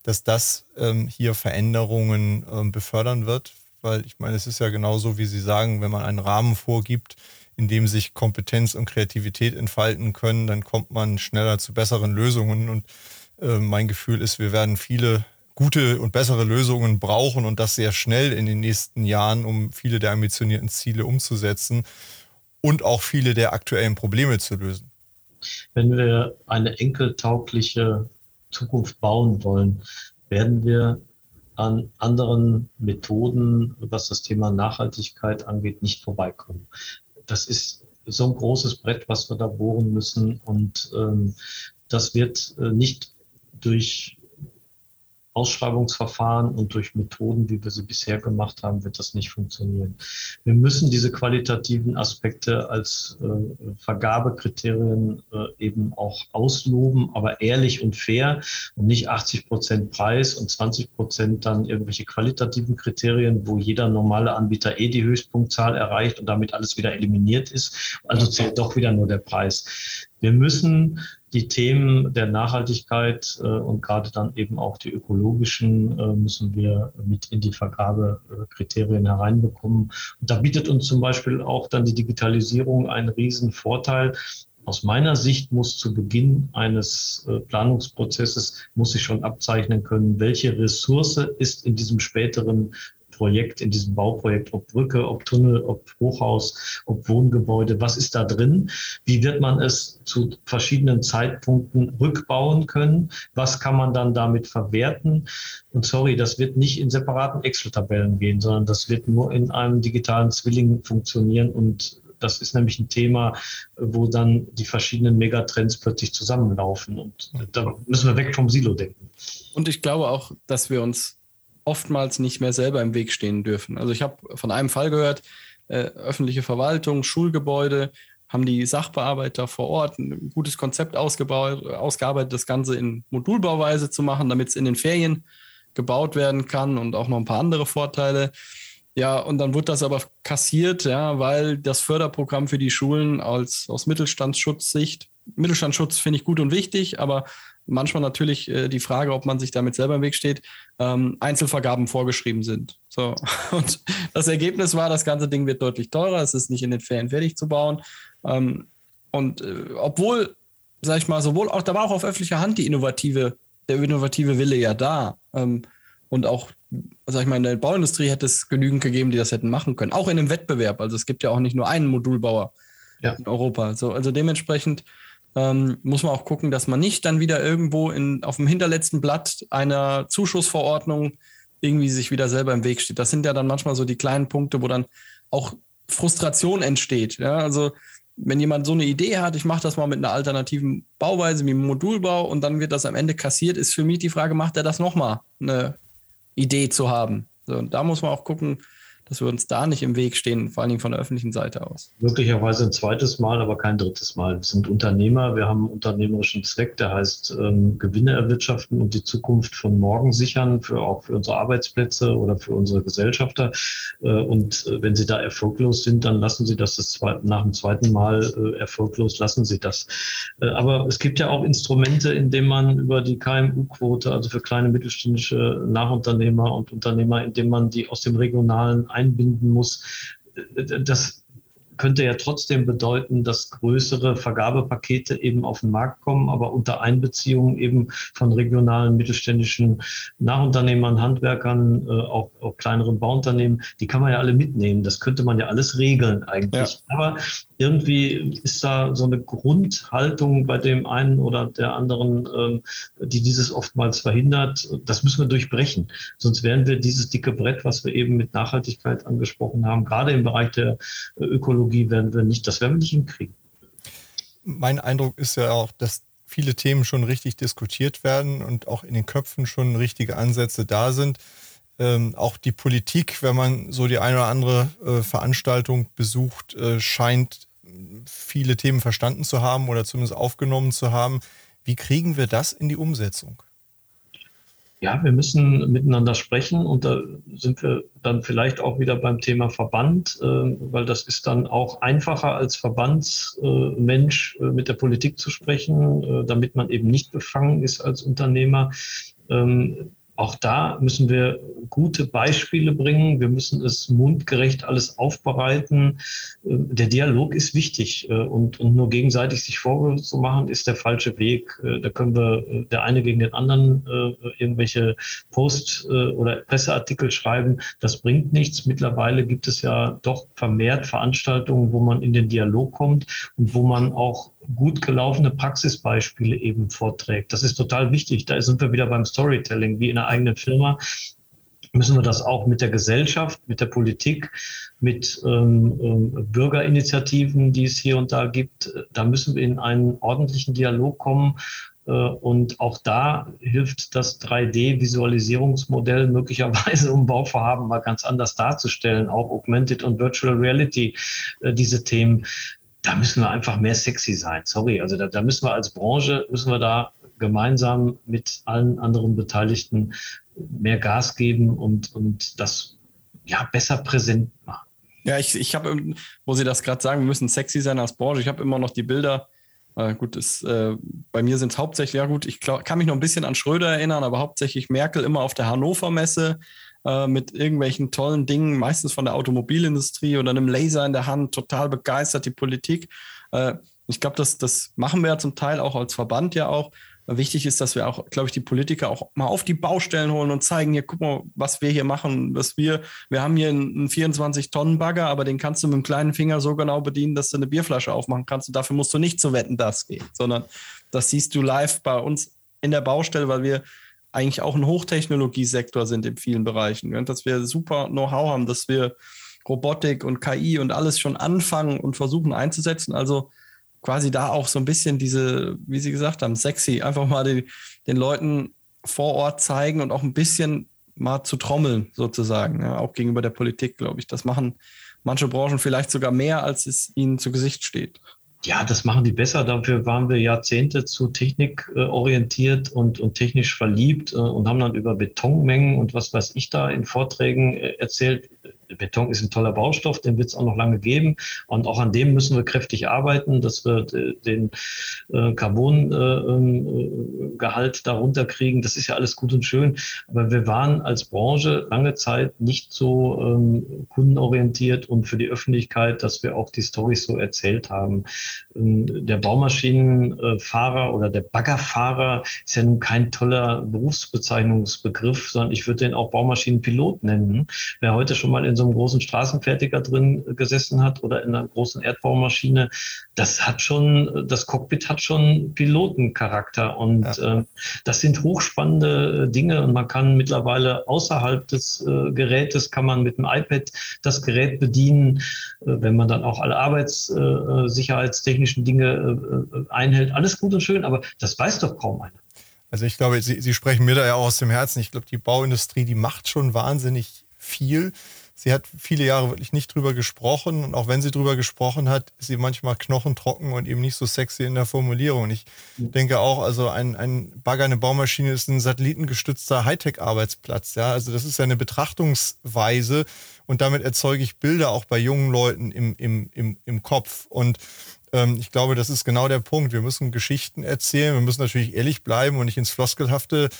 dass das ähm, hier Veränderungen ähm, befördern wird? Weil ich meine, es ist ja genauso, wie Sie sagen, wenn man einen Rahmen vorgibt, in dem sich Kompetenz und Kreativität entfalten können, dann kommt man schneller zu besseren Lösungen. Und äh, mein Gefühl ist, wir werden viele gute und bessere Lösungen brauchen und das sehr schnell in den nächsten Jahren, um viele der ambitionierten Ziele umzusetzen und auch viele der aktuellen Probleme zu lösen. Wenn wir eine enkeltaugliche Zukunft bauen wollen, werden wir an anderen Methoden, was das Thema Nachhaltigkeit angeht, nicht vorbeikommen. Das ist so ein großes Brett, was wir da bohren müssen. Und ähm, das wird äh, nicht durch Ausschreibungsverfahren und durch Methoden, wie wir sie bisher gemacht haben, wird das nicht funktionieren. Wir müssen diese qualitativen Aspekte als äh, Vergabekriterien äh, eben auch ausloben, aber ehrlich und fair und nicht 80 Prozent Preis und 20 Prozent dann irgendwelche qualitativen Kriterien, wo jeder normale Anbieter eh die Höchstpunktzahl erreicht und damit alles wieder eliminiert ist. Also zählt doch wieder nur der Preis. Wir müssen die Themen der Nachhaltigkeit äh, und gerade dann eben auch die ökologischen äh, müssen wir mit in die Vergabekriterien hereinbekommen. Und da bietet uns zum Beispiel auch dann die Digitalisierung einen riesen Vorteil. Aus meiner Sicht muss zu Beginn eines äh, Planungsprozesses muss sich schon abzeichnen können, welche Ressource ist in diesem späteren Projekt, in diesem Bauprojekt, ob Brücke, ob Tunnel, ob Hochhaus, ob Wohngebäude, was ist da drin? Wie wird man es zu verschiedenen Zeitpunkten rückbauen können? Was kann man dann damit verwerten? Und sorry, das wird nicht in separaten Excel-Tabellen gehen, sondern das wird nur in einem digitalen Zwilling funktionieren und das ist nämlich ein Thema, wo dann die verschiedenen Megatrends plötzlich zusammenlaufen. Und da müssen wir weg vom Silo denken. Und ich glaube auch, dass wir uns oftmals nicht mehr selber im Weg stehen dürfen. Also ich habe von einem Fall gehört, äh, öffentliche Verwaltung, Schulgebäude, haben die Sachbearbeiter vor Ort ein gutes Konzept ausgearbeitet, das Ganze in Modulbauweise zu machen, damit es in den Ferien gebaut werden kann und auch noch ein paar andere Vorteile. Ja, und dann wird das aber kassiert, ja, weil das Förderprogramm für die Schulen als aus Mittelstandsschutzsicht, Mittelstandsschutz finde ich gut und wichtig, aber manchmal natürlich äh, die Frage, ob man sich damit selber im Weg steht, ähm, Einzelvergaben vorgeschrieben sind. So. Und das Ergebnis war, das ganze Ding wird deutlich teurer, es ist nicht in den Ferien fertig zu bauen. Ähm, und äh, obwohl, sag ich mal, sowohl auch, da war auch auf öffentlicher Hand die innovative, der innovative Wille ja da. Ähm, und auch, sag ich mal, in der Bauindustrie hätte es genügend gegeben, die das hätten machen können. Auch in einem Wettbewerb. Also es gibt ja auch nicht nur einen Modulbauer ja. in Europa. So, also dementsprechend ähm, muss man auch gucken, dass man nicht dann wieder irgendwo in, auf dem hinterletzten Blatt einer Zuschussverordnung irgendwie sich wieder selber im Weg steht. Das sind ja dann manchmal so die kleinen Punkte, wo dann auch Frustration entsteht. Ja? Also wenn jemand so eine Idee hat, ich mache das mal mit einer alternativen Bauweise wie Modulbau und dann wird das am Ende kassiert, ist für mich die Frage, macht er das nochmal, eine Idee zu haben? So, und da muss man auch gucken, dass wir uns da nicht im Weg stehen, vor allen Dingen von der öffentlichen Seite aus. Möglicherweise ein zweites Mal, aber kein drittes Mal. Wir sind Unternehmer, wir haben einen unternehmerischen Zweck, der heißt ähm, Gewinne erwirtschaften und die Zukunft von morgen sichern, für, auch für unsere Arbeitsplätze oder für unsere Gesellschafter. Äh, und äh, wenn sie da erfolglos sind, dann lassen sie das, das zweite, nach dem zweiten Mal äh, erfolglos, lassen sie das. Äh, aber es gibt ja auch Instrumente, in denen man über die KMU-Quote, also für kleine mittelständische Nachunternehmer und Unternehmer, in denen man die aus dem regionalen einbinden muss. Das könnte ja trotzdem bedeuten, dass größere Vergabepakete eben auf den Markt kommen, aber unter Einbeziehung eben von regionalen mittelständischen Nachunternehmern, Handwerkern, äh, auch, auch kleineren Bauunternehmen, die kann man ja alle mitnehmen. Das könnte man ja alles regeln eigentlich. Ja. Aber irgendwie ist da so eine Grundhaltung bei dem einen oder der anderen, ähm, die dieses oftmals verhindert. Das müssen wir durchbrechen. Sonst werden wir dieses dicke Brett, was wir eben mit Nachhaltigkeit angesprochen haben, gerade im Bereich der Ökologie, Technologie werden wir nicht, das werden wir nicht hinkriegen. Mein Eindruck ist ja auch, dass viele Themen schon richtig diskutiert werden und auch in den Köpfen schon richtige Ansätze da sind. Ähm, auch die Politik, wenn man so die eine oder andere äh, Veranstaltung besucht, äh, scheint viele Themen verstanden zu haben oder zumindest aufgenommen zu haben. Wie kriegen wir das in die Umsetzung? Ja, wir müssen miteinander sprechen und da sind wir dann vielleicht auch wieder beim Thema Verband, äh, weil das ist dann auch einfacher als Verbandsmensch äh, mit der Politik zu sprechen, äh, damit man eben nicht befangen ist als Unternehmer. Auch da müssen wir gute Beispiele bringen. Wir müssen es mundgerecht alles aufbereiten. Äh, der Dialog ist wichtig äh, und, und nur gegenseitig sich Vorwürfe zu machen, ist der falsche Weg. Äh, da können wir der eine gegen den anderen irgendwelche Post- oder Presseartikel schreiben. Das bringt nichts. Mittlerweile gibt es ja doch vermehrt Veranstaltungen, wo man in den Dialog kommt und wo man auch gut gelaufene Praxisbeispiele eben vorträgt. Das ist total wichtig. Da sind wir wieder beim Storytelling, wie in einer eigenen Firma müssen wir das auch mit der Gesellschaft, mit der Politik, mit ähm, ähm, Bürgerinitiativen, die es hier und da gibt, da müssen wir in einen ordentlichen Dialog kommen. Äh, und auch da hilft das 3D-Visualisierungsmodell möglicherweise, um Bauvorhaben mal ganz anders darzustellen, auch Augmented und Virtual Reality, äh, diese Themen da müssen wir einfach mehr sexy sein. Sorry, also da, da müssen wir als Branche, müssen wir da gemeinsam mit allen anderen Beteiligten mehr Gas geben und, und das ja besser präsent machen. Ja, ich, ich habe, wo Sie das gerade sagen, wir müssen sexy sein als Branche. Ich habe immer noch die Bilder. Äh, gut, ist, äh, bei mir sind es hauptsächlich, ja gut, ich glaub, kann mich noch ein bisschen an Schröder erinnern, aber hauptsächlich Merkel immer auf der Hannover Messe äh, mit irgendwelchen tollen Dingen, meistens von der Automobilindustrie oder einem Laser in der Hand, total begeistert, die Politik. Äh, ich glaube, das, das machen wir ja zum Teil auch als Verband ja auch. Wichtig ist, dass wir auch, glaube ich, die Politiker auch mal auf die Baustellen holen und zeigen, hier, guck mal, was wir hier machen, was wir, wir haben hier einen 24-Tonnen-Bagger, aber den kannst du mit dem kleinen Finger so genau bedienen, dass du eine Bierflasche aufmachen kannst und dafür musst du nicht zu wetten, das geht, sondern das siehst du live bei uns in der Baustelle, weil wir eigentlich auch ein Hochtechnologiesektor sind in vielen Bereichen. Ja, dass wir super Know-how haben, dass wir Robotik und KI und alles schon anfangen und versuchen einzusetzen. Also quasi da auch so ein bisschen diese, wie Sie gesagt haben, sexy, einfach mal die, den Leuten vor Ort zeigen und auch ein bisschen mal zu trommeln, sozusagen, ja, auch gegenüber der Politik, glaube ich. Das machen manche Branchen vielleicht sogar mehr, als es ihnen zu Gesicht steht. Ja, das machen die besser. Dafür waren wir Jahrzehnte zu Technik äh, und, und technisch verliebt äh, und haben dann über Betonmengen und was weiß ich da in Vorträgen äh, erzählt. Beton ist ein toller Baustoff, den wird es auch noch lange geben. Und auch an dem müssen wir kräftig arbeiten, dass wir den äh, Carbongehalt äh, darunter kriegen. Das ist ja alles gut und schön. Aber wir waren als Branche lange Zeit nicht so ähm, kundenorientiert und für die Öffentlichkeit, dass wir auch die Storys so erzählt haben. Ähm, der Baumaschinenfahrer oder der Baggerfahrer ist ja nun kein toller Berufsbezeichnungsbegriff, sondern ich würde den auch Baumaschinenpilot nennen. Wer heute schon mal in so einem großen Straßenfertiger drin gesessen hat oder in einer großen Erdbaumaschine, das hat schon, das Cockpit hat schon Pilotencharakter und ja. äh, das sind hochspannende Dinge und man kann mittlerweile außerhalb des äh, Gerätes kann man mit dem iPad das Gerät bedienen, äh, wenn man dann auch alle arbeitssicherheitstechnischen Dinge äh, äh, einhält. Alles gut und schön, aber das weiß doch kaum einer. Also ich glaube, Sie, Sie sprechen mir da ja auch aus dem Herzen. Ich glaube, die Bauindustrie, die macht schon wahnsinnig viel. Sie hat viele Jahre wirklich nicht drüber gesprochen und auch wenn sie drüber gesprochen hat, ist sie manchmal knochentrocken und eben nicht so sexy in der Formulierung. Ich mhm. denke auch, also ein, ein Bagger, eine Baummaschine ist ein satellitengestützter Hightech-Arbeitsplatz. Ja, also das ist ja eine Betrachtungsweise und damit erzeuge ich Bilder auch bei jungen Leuten im, im, im, im Kopf. Und ähm, ich glaube, das ist genau der Punkt. Wir müssen Geschichten erzählen. Wir müssen natürlich ehrlich bleiben und nicht ins Floskelhafte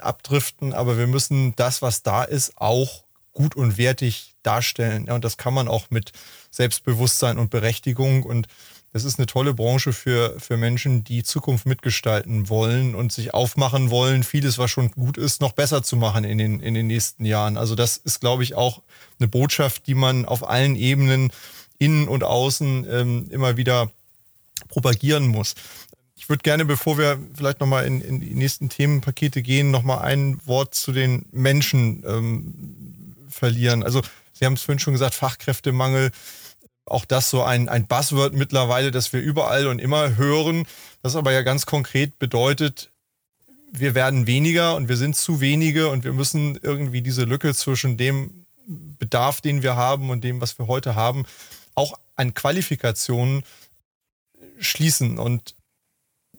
abdriften, aber wir müssen das, was da ist, auch gut und wertig darstellen. Ja, und das kann man auch mit Selbstbewusstsein und Berechtigung. Und das ist eine tolle Branche für, für Menschen, die Zukunft mitgestalten wollen und sich aufmachen wollen, vieles, was schon gut ist, noch besser zu machen in den, in den nächsten Jahren. Also das ist, glaube ich, auch eine Botschaft, die man auf allen Ebenen, innen und außen, ähm, immer wieder propagieren muss. Ich würde gerne, bevor wir vielleicht nochmal in, in die nächsten Themenpakete gehen, nochmal ein Wort zu den Menschen ähm, verlieren. Also Sie haben es vorhin schon gesagt, Fachkräftemangel. Auch das so ein, ein Buzzword mittlerweile, das wir überall und immer hören. Das aber ja ganz konkret bedeutet, wir werden weniger und wir sind zu wenige und wir müssen irgendwie diese Lücke zwischen dem Bedarf, den wir haben und dem, was wir heute haben, auch an Qualifikationen schließen. Und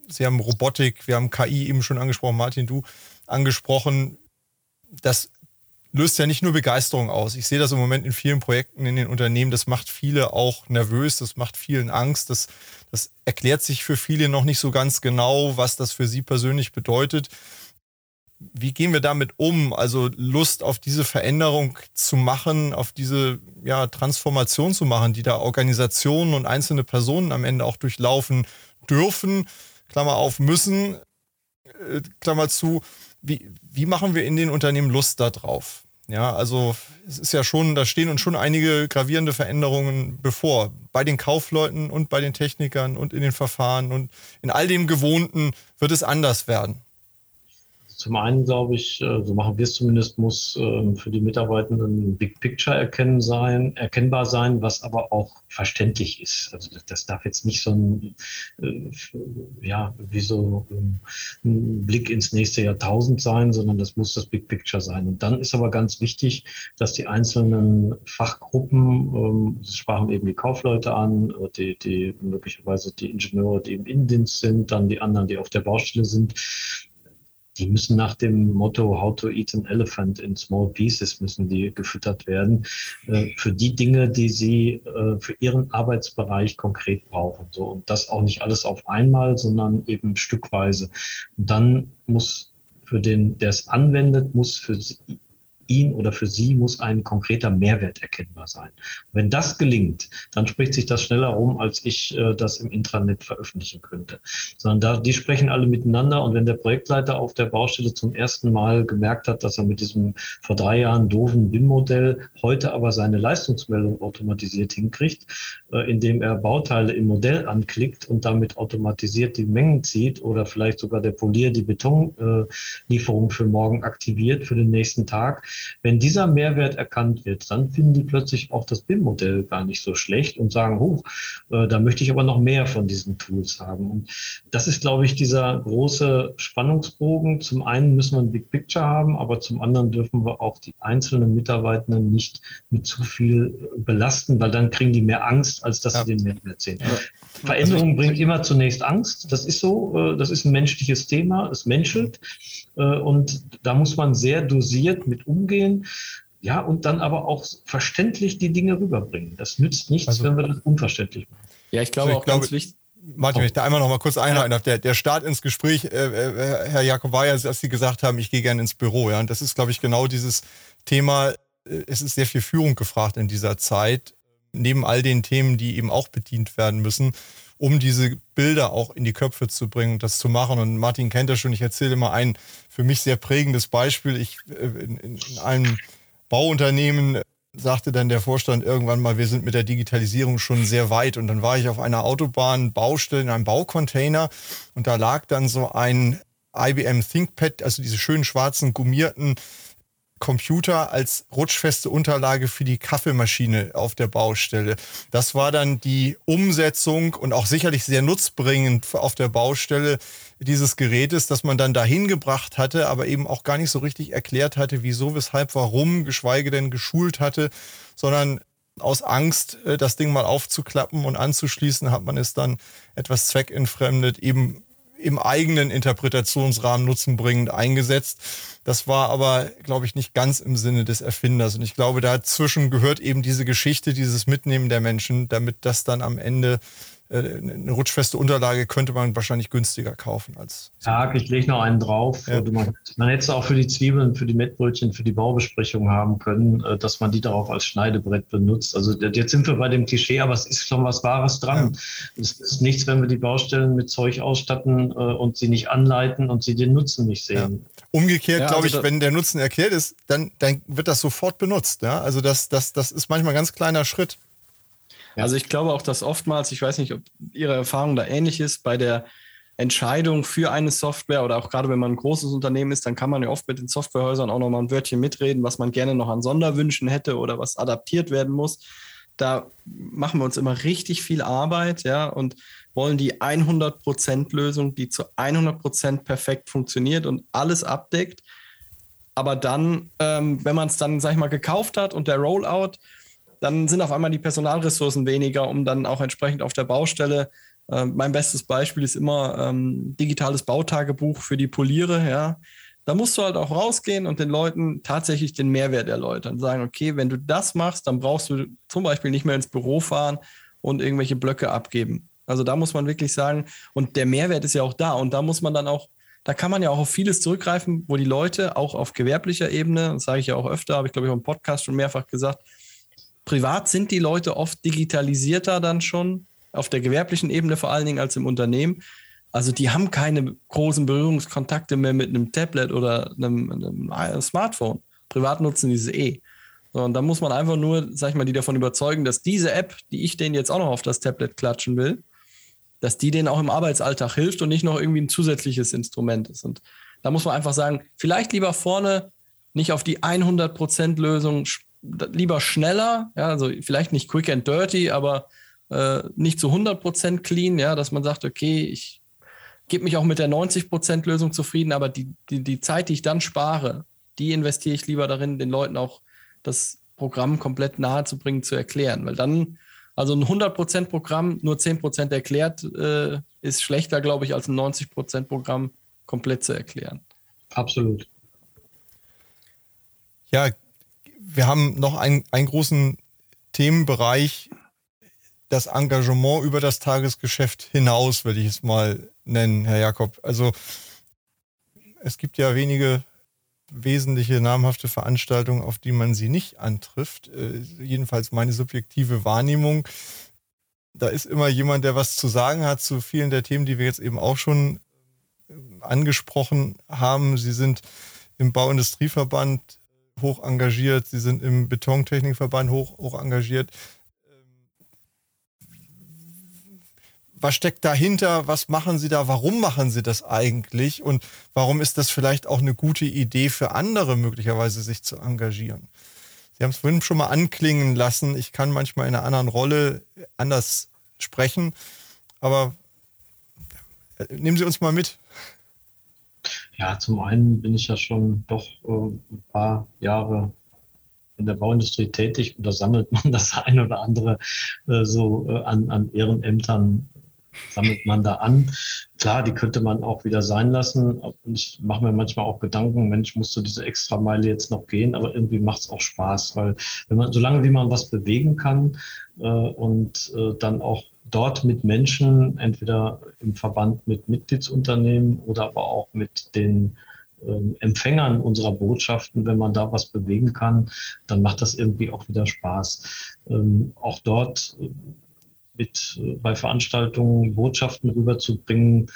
Sie haben Robotik, wir haben KI eben schon angesprochen, Martin, du angesprochen. Das löst ja nicht nur Begeisterung aus. Ich sehe das im Moment in vielen Projekten in den Unternehmen. Das macht viele auch nervös, das macht vielen Angst. Das, das erklärt sich für viele noch nicht so ganz genau, was das für sie persönlich bedeutet. wie gehen wir damit um? Also Lust auf diese Veränderung zu machen, auf diese ja, Transformation zu machen, die da Organisationen und einzelne Personen am Ende auch durchlaufen dürfen, Klammer auf, müssen, äh, Klammer zu. Wie, wie machen wir in den Unternehmen Lust darauf? Ja, also es ist ja schon, da stehen uns schon einige gravierende Veränderungen bevor. Bei den Kaufleuten und bei den Technikern und in den Verfahren und in all dem Gewohnten wird es anders werden. Zum einen glaube ich, äh, so machen wir es zumindest, muss ähm, für die Mitarbeitenden ein Big Picture erkennen sein, erkennbar sein, was aber auch verständlich ist. Also das darf jetzt nicht so ein, äh, ja, wie so ähm, ein Blick ins nächste Jahrtausend sein, sondern das muss das Big Picture sein. Und dann ist aber ganz wichtig, dass die einzelnen Fachgruppen, das ähm, sprachen eben die Kaufleute an, äh, die, die möglicherweise die Ingenieure, die im Innendienst sind, dann die anderen, die auf der Baustelle sind, die müssen nach dem Motto How to eat an elephant in small pieces müssen die gefüttert werden äh, für die Dinge, die sie äh, für ihren Arbeitsbereich konkret brauchen. So und das auch nicht alles auf einmal, sondern eben stückweise. Und dann muss für den, der es anwendet, muss für ihn oder für sie muss ein konkreter Mehrwert erkennbar sein. wenn das gelingt, dann spricht sich das schneller rum, als ich äh, das im Intranet veröffentlichen könnte. Sondern da, die sprechen alle miteinander und wenn der Projektleiter auf der Baustelle zum ersten Mal gemerkt hat, dass er mit diesem vor drei Jahren doofen BIM-Modell heute aber seine Leistungsmeldung automatisiert hinkriegt, äh, indem er Bauteile im Modell anklickt und damit automatisiert die Mengen zieht oder vielleicht sogar der Polier die Betonlieferung äh, für morgen aktiviert für den nächsten Tag, wenn dieser Mehrwert erkannt wird, dann finden die plötzlich auch das BIM-Modell gar nicht so schlecht und sagen, hoch, äh, da möchte ich aber noch mehr von diesen Tools haben. Und das ist, glaube ich, dieser große Spannungsbogen. Zum einen müssen wir ein Big Picture haben, aber zum anderen dürfen wir auch die einzelnen Mitarbeitenden nicht mit zu viel belasten, weil dann kriegen die mehr Angst, als dass ja. sie den Mehrwert sehen. Ja. Veränderung bringt immer zunächst Angst. Das ist so. Äh, das ist ein menschliches Thema. Es menschelt. Äh, und da muss man sehr dosiert mit umgehen. Ja, und dann aber auch verständlich die Dinge rüberbringen. Das nützt nichts, also, wenn wir das unverständlich machen. Ja, ich glaube also ich auch glaube, ganz wichtig. Martin, wenn ich da einmal noch mal kurz einhalten darf. Der, der Start ins Gespräch, äh, äh, Herr Jakob, war ja, dass Sie gesagt haben, ich gehe gerne ins Büro. Ja? Und das ist, glaube ich, genau dieses Thema. Äh, es ist sehr viel Führung gefragt in dieser Zeit, neben all den Themen, die eben auch bedient werden müssen um diese Bilder auch in die Köpfe zu bringen, das zu machen. Und Martin kennt das schon, ich erzähle immer ein für mich sehr prägendes Beispiel. Ich äh, in, in einem Bauunternehmen sagte dann der Vorstand irgendwann mal, wir sind mit der Digitalisierung schon sehr weit. Und dann war ich auf einer Autobahnbaustelle in einem Baucontainer und da lag dann so ein IBM ThinkPad, also diese schönen schwarzen gummierten Computer als rutschfeste Unterlage für die Kaffeemaschine auf der Baustelle. Das war dann die Umsetzung und auch sicherlich sehr nutzbringend auf der Baustelle dieses Gerätes, das man dann dahin gebracht hatte, aber eben auch gar nicht so richtig erklärt hatte, wieso, weshalb, warum, geschweige denn geschult hatte, sondern aus Angst, äh, das Ding mal aufzuklappen und anzuschließen, hat man es dann etwas zweckentfremdet, eben im eigenen Interpretationsrahmen nutzenbringend eingesetzt. Das war aber, glaube ich, nicht ganz im Sinne des Erfinders. Und ich glaube, dazwischen gehört eben diese Geschichte, dieses Mitnehmen der Menschen, damit das dann am Ende eine rutschfeste Unterlage könnte man wahrscheinlich günstiger kaufen als. Tag, ich lege noch einen drauf. Ja. Man, man, hätte es auch für die Zwiebeln, für die Mettbrötchen, für die Baubesprechung haben können, äh, dass man die darauf als Schneidebrett benutzt. Also jetzt sind wir bei dem Klischee, aber es ist schon was Wahres dran. Ja. Es ist nichts, wenn wir die Baustellen mit Zeug ausstatten äh, und sie nicht anleiten und sie den Nutzen nicht sehen. Ja. Umgekehrt, ja, glaube also ich, wenn der Nutzen erklärt ist, dann, dann wird das sofort benutzt. Ja? Also das, das, das ist manchmal ein ganz kleiner Schritt. Also ich glaube auch, dass oftmals, ich weiß nicht, ob Ihre Erfahrung da ähnlich ist, bei der Entscheidung für eine Software oder auch gerade wenn man ein großes Unternehmen ist, dann kann man ja oft mit den Softwarehäusern auch nochmal ein Wörtchen mitreden, was man gerne noch an Sonderwünschen hätte oder was adaptiert werden muss. Da machen wir uns immer richtig viel Arbeit, ja, und wollen die 100% Lösung, die zu 100% perfekt funktioniert und alles abdeckt. Aber dann, ähm, wenn man es dann, sag ich mal, gekauft hat und der Rollout dann sind auf einmal die Personalressourcen weniger, um dann auch entsprechend auf der Baustelle. Äh, mein bestes Beispiel ist immer ähm, digitales Bautagebuch für die Poliere, ja. Da musst du halt auch rausgehen und den Leuten tatsächlich den Mehrwert erläutern. Sagen, okay, wenn du das machst, dann brauchst du zum Beispiel nicht mehr ins Büro fahren und irgendwelche Blöcke abgeben. Also da muss man wirklich sagen, und der Mehrwert ist ja auch da. Und da muss man dann auch da kann man ja auch auf vieles zurückgreifen, wo die Leute auch auf gewerblicher Ebene, das sage ich ja auch öfter, habe ich glaube ich auch im Podcast schon mehrfach gesagt, privat sind die Leute oft digitalisierter dann schon, auf der gewerblichen Ebene vor allen Dingen als im Unternehmen. Also die haben keine großen Berührungskontakte mehr mit einem Tablet oder einem, einem Smartphone. Privat nutzen diese eh. Und da muss man einfach nur, sag ich mal, die davon überzeugen, dass diese App, die ich denen jetzt auch noch auf das Tablet klatschen will, dass die denen auch im Arbeitsalltag hilft und nicht noch irgendwie ein zusätzliches Instrument ist. Und da muss man einfach sagen, vielleicht lieber vorne nicht auf die 100% Lösung, lieber schneller, ja, also vielleicht nicht quick and dirty, aber äh, nicht zu 100% clean, ja, dass man sagt, okay, ich gebe mich auch mit der 90% Lösung zufrieden, aber die, die, die Zeit, die ich dann spare, die investiere ich lieber darin, den Leuten auch das Programm komplett nahe zu bringen, zu erklären. Weil dann, also ein 100% Programm, nur 10% erklärt, äh, ist schlechter, glaube ich, als ein 90% Programm komplett zu erklären. Absolut. Ja, wir haben noch einen, einen großen Themenbereich, das Engagement über das Tagesgeschäft hinaus, würde ich es mal nennen, Herr Jakob. Also es gibt ja wenige wesentliche namhafte Veranstaltungen, auf die man sie nicht antrifft. Äh, jedenfalls meine subjektive Wahrnehmung. Da ist immer jemand, der was zu sagen hat zu vielen der Themen, die wir jetzt eben auch schon äh, angesprochen haben. Sie sind im Bauindustrieverband hoch engagiert, Sie sind im Betontechnikverband hoch, hoch engagiert. was steckt dahinter, was machen Sie da, warum machen Sie das eigentlich und warum ist das vielleicht auch eine gute Idee für andere möglicherweise, sich zu engagieren. Sie haben es vorhin schon mal anklingen lassen, ich kann manchmal in einer anderen Rolle anders sprechen, aber äh, nehmen Sie uns mal mit. Ja, zum einen bin ich ja schon doch äh, ein paar Jahre in der Bauindustrie tätig und da sammelt man das ein oder andere äh, so äh, an, an Ehrenämtern sammelt man da an. Klar, die könnte man auch wieder sein lassen. Ich mache mir manchmal auch Gedanken, Mensch, musst du diese extra Meile jetzt noch gehen, aber irgendwie macht es auch Spaß, weil wenn man, solange wie man was bewegen kann äh, und äh, dann auch dort mit Menschen, entweder im Verband mit Mitgliedsunternehmen oder aber auch mit den ähm, Empfängern unserer Botschaften, wenn man da was bewegen kann, dann macht das irgendwie auch wieder Spaß. Ähm, auch dort mit äh, bei Veranstaltungen Botschaften rüberzubringen,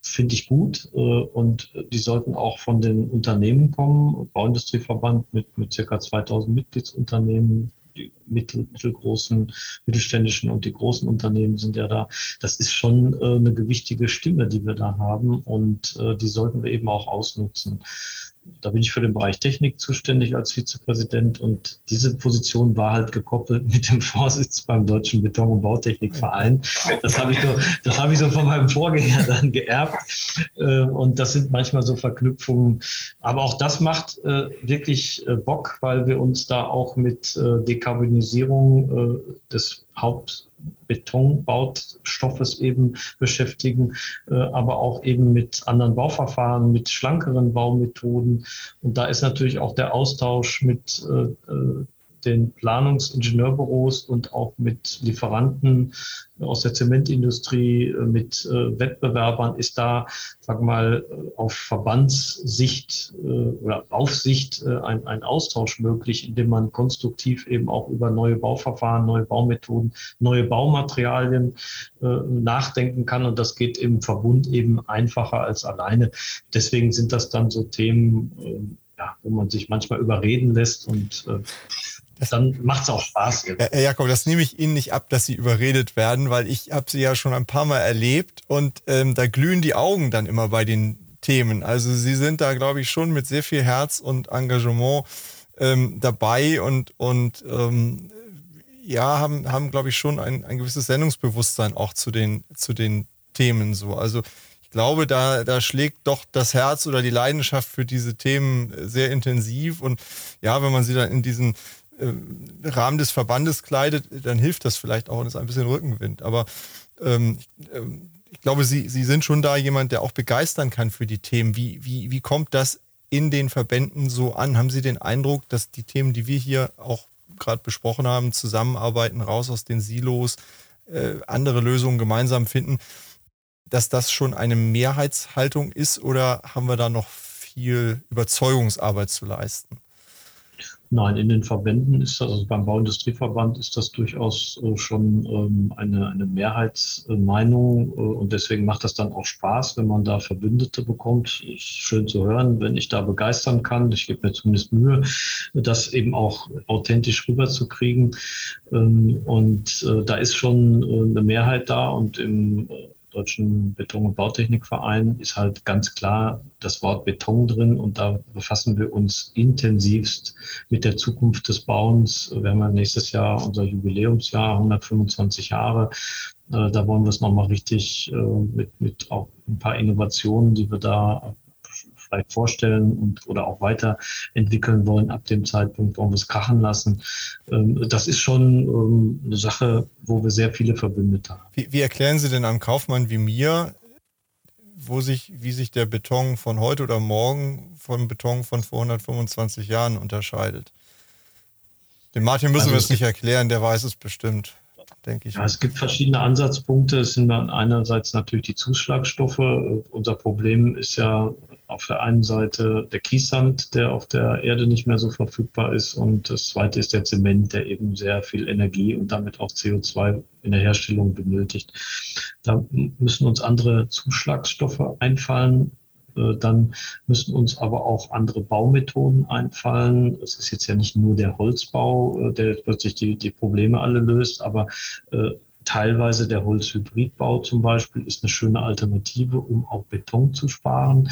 finde ich gut. Äh, und die sollten auch von den Unternehmen kommen. Bauindustrieverband mit, mit circa 2000 Mitgliedsunternehmen, die mittel, mittelgroßen, mittelständischen und die großen Unternehmen sind ja da. Das ist schon äh, eine gewichtige Stimme, die wir da haben und äh, die sollten wir eben auch ausnutzen da bin ich für den Bereich Technik zuständig als Vizepräsident und diese Position war halt gekoppelt mit dem Vorsitz beim Deutschen Beton- und Bautechnikverein. Das habe ich so, das habe ich so von meinem Vorgänger dann geerbt äh, und das sind manchmal so Verknüpfungen. Aber auch das macht äh, wirklich äh, Bock, weil wir uns da auch mit Dekarbonisierung des Haupt Betonbaustoffes eben beschäftigen, äh, aber auch eben mit anderen Bauverfahren, mit schlankeren Baumethoden. Und da ist natürlich auch der Austausch mit äh, äh, den Planungsingenieurbüros und auch mit Lieferanten aus der Zementindustrie, äh, mit äh, Wettbewerbern ist da, sag mal, äh, auf Verbandssicht oder Aufsicht ein, ein Austausch möglich, indem man konstruktiv eben auch über neue Bauverfahren, neue Baumethoden, neue Baumaterialien nachdenken kann. Und das geht im Verbund eben einfacher als alleine. Deswegen sind das dann so Themen, ja, wo man sich manchmal überreden lässt und dann macht es auch Spaß. Jetzt. Herr Jakob, das nehme ich Ihnen nicht ab, dass Sie überredet werden, weil ich habe Sie ja schon ein paar Mal erlebt und ähm, da glühen die Augen dann immer bei den Themen. Also Sie sind da, glaube ich, schon mit sehr viel Herz und Engagement ähm, dabei und, und ähm, ja, haben, haben glaube ich, schon ein, ein gewisses Sendungsbewusstsein auch zu den, zu den Themen so. Also ich glaube, da, da schlägt doch das Herz oder die Leidenschaft für diese Themen sehr intensiv. Und ja, wenn man sie dann in diesen äh, Rahmen des Verbandes kleidet, dann hilft das vielleicht auch und ist ein bisschen Rückenwind. Aber ähm, ähm, ich glaube, Sie, Sie sind schon da jemand, der auch begeistern kann für die Themen. Wie, wie, wie kommt das in den Verbänden so an? Haben Sie den Eindruck, dass die Themen, die wir hier auch gerade besprochen haben, zusammenarbeiten, raus aus den Silos, äh, andere Lösungen gemeinsam finden, dass das schon eine Mehrheitshaltung ist oder haben wir da noch viel Überzeugungsarbeit zu leisten? Nein, in den Verbänden ist das, also beim Bauindustrieverband ist das durchaus äh, schon ähm, eine, eine Mehrheitsmeinung äh, und deswegen macht das dann auch Spaß, wenn man da Verbündete bekommt. Ist schön zu hören, wenn ich da begeistern kann. Ich gebe mir zumindest Mühe, das eben auch authentisch rüberzukriegen. Ähm, und äh, da ist schon eine Mehrheit da und im Deutschen Beton- und Bautechnikverein ist halt ganz klar das Wort Beton drin und da befassen wir uns intensivst mit der Zukunft des Bauens. Wir haben ja nächstes Jahr unser Jubiläumsjahr, 125 Jahre. Äh, da wollen wir es nochmal richtig äh, mit, mit auch ein paar Innovationen, die wir da vielleicht vorstellen und oder auch weiterentwickeln wollen ab dem Zeitpunkt, wollen wir es krachen lassen. Ähm, das ist schon ähm, eine Sache, wo wir sehr viele Verbündete haben. Wie, wie erklären Sie denn einem Kaufmann wie mir, wo sich, wie sich der Beton von heute oder morgen vom Beton von vor 125 Jahren unterscheidet? Dem Martin müssen also wir es nicht erklären, der weiß es bestimmt denke ich. Ja, es gibt verschiedene Ansatzpunkte. Es sind dann einerseits natürlich die Zuschlagstoffe. Unser Problem ist ja auf der einen Seite der Kiessand, der auf der Erde nicht mehr so verfügbar ist. Und das zweite ist der Zement, der eben sehr viel Energie und damit auch CO2 in der Herstellung benötigt. Da müssen uns andere Zuschlagstoffe einfallen. Äh, dann müssen uns aber auch andere Baumethoden einfallen. Es ist jetzt ja nicht nur der Holzbau, äh, der plötzlich die, die Probleme alle löst, aber äh, Teilweise der Holzhybridbau zum Beispiel ist eine schöne Alternative, um auch Beton zu sparen.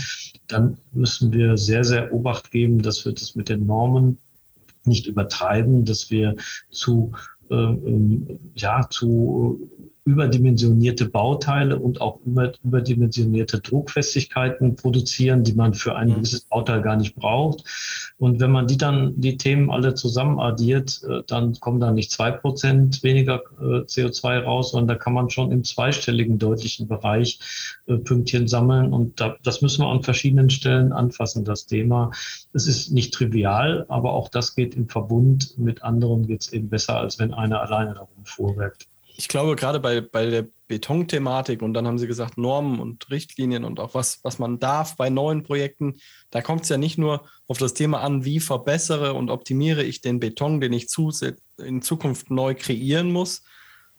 Dann müssen wir sehr, sehr Obacht geben, dass wir das mit den Normen nicht übertreiben, dass wir zu, äh, ähm, ja, zu überdimensionierte Bauteile und auch über, überdimensionierte Druckfestigkeiten produzieren, die man für ein mhm. gewisses Bauteil gar nicht braucht. Und wenn man die dann, die Themen alle zusammen addiert, äh, dann kommen da nicht zwei Prozent weniger äh, CO2 raus, sondern da kann man schon im zweistelligen deutlichen Bereich äh, Pünktchen sammeln. Und da, das müssen wir an verschiedenen Stellen anfassen, das Thema. Es ist nicht trivial, aber auch das geht im Verbund mit anderen geht es eben besser, als wenn einer alleine darum vorwerkt ich glaube, gerade bei, bei der Betonthematik und dann haben Sie gesagt, Normen und Richtlinien und auch was, was man darf bei neuen Projekten, da kommt es ja nicht nur auf das Thema an, wie verbessere und optimiere ich den Beton, den ich in Zukunft neu kreieren muss,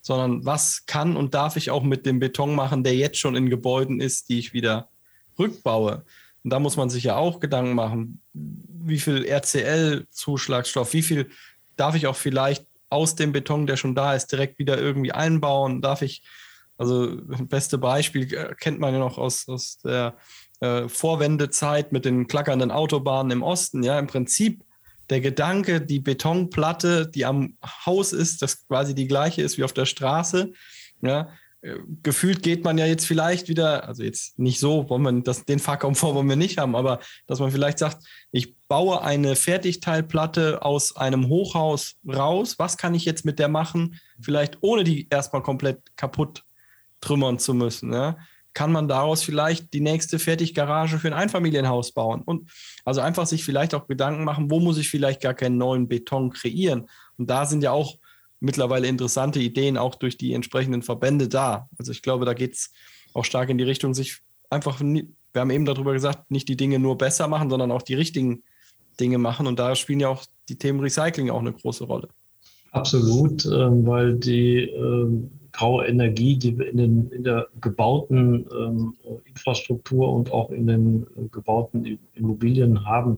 sondern was kann und darf ich auch mit dem Beton machen, der jetzt schon in Gebäuden ist, die ich wieder rückbaue. Und da muss man sich ja auch Gedanken machen, wie viel RCL-Zuschlagstoff, wie viel darf ich auch vielleicht aus dem Beton, der schon da ist, direkt wieder irgendwie einbauen? Darf ich, also beste Beispiel äh, kennt man ja noch aus, aus der äh, Vorwendezeit mit den klackernden Autobahnen im Osten. Ja, im Prinzip der Gedanke, die Betonplatte, die am Haus ist, das quasi die gleiche ist wie auf der Straße, ja, gefühlt geht man ja jetzt vielleicht wieder, also jetzt nicht so, wollen wir das, den Fahrkomfort wollen wir nicht haben, aber dass man vielleicht sagt, ich baue eine Fertigteilplatte aus einem Hochhaus raus, was kann ich jetzt mit der machen, vielleicht ohne die erstmal komplett kaputt trümmern zu müssen, ja? kann man daraus vielleicht die nächste Fertiggarage für ein Einfamilienhaus bauen? Und also einfach sich vielleicht auch Gedanken machen, wo muss ich vielleicht gar keinen neuen Beton kreieren? Und da sind ja auch mittlerweile interessante Ideen auch durch die entsprechenden Verbände da. Also ich glaube, da geht es auch stark in die Richtung, sich einfach, wir haben eben darüber gesagt, nicht die Dinge nur besser machen, sondern auch die richtigen Dinge machen. Und da spielen ja auch die Themen Recycling auch eine große Rolle. Absolut, ähm, weil die ähm, graue Energie, die wir in, den, in der gebauten ähm, Infrastruktur und auch in den äh, gebauten Immobilien haben,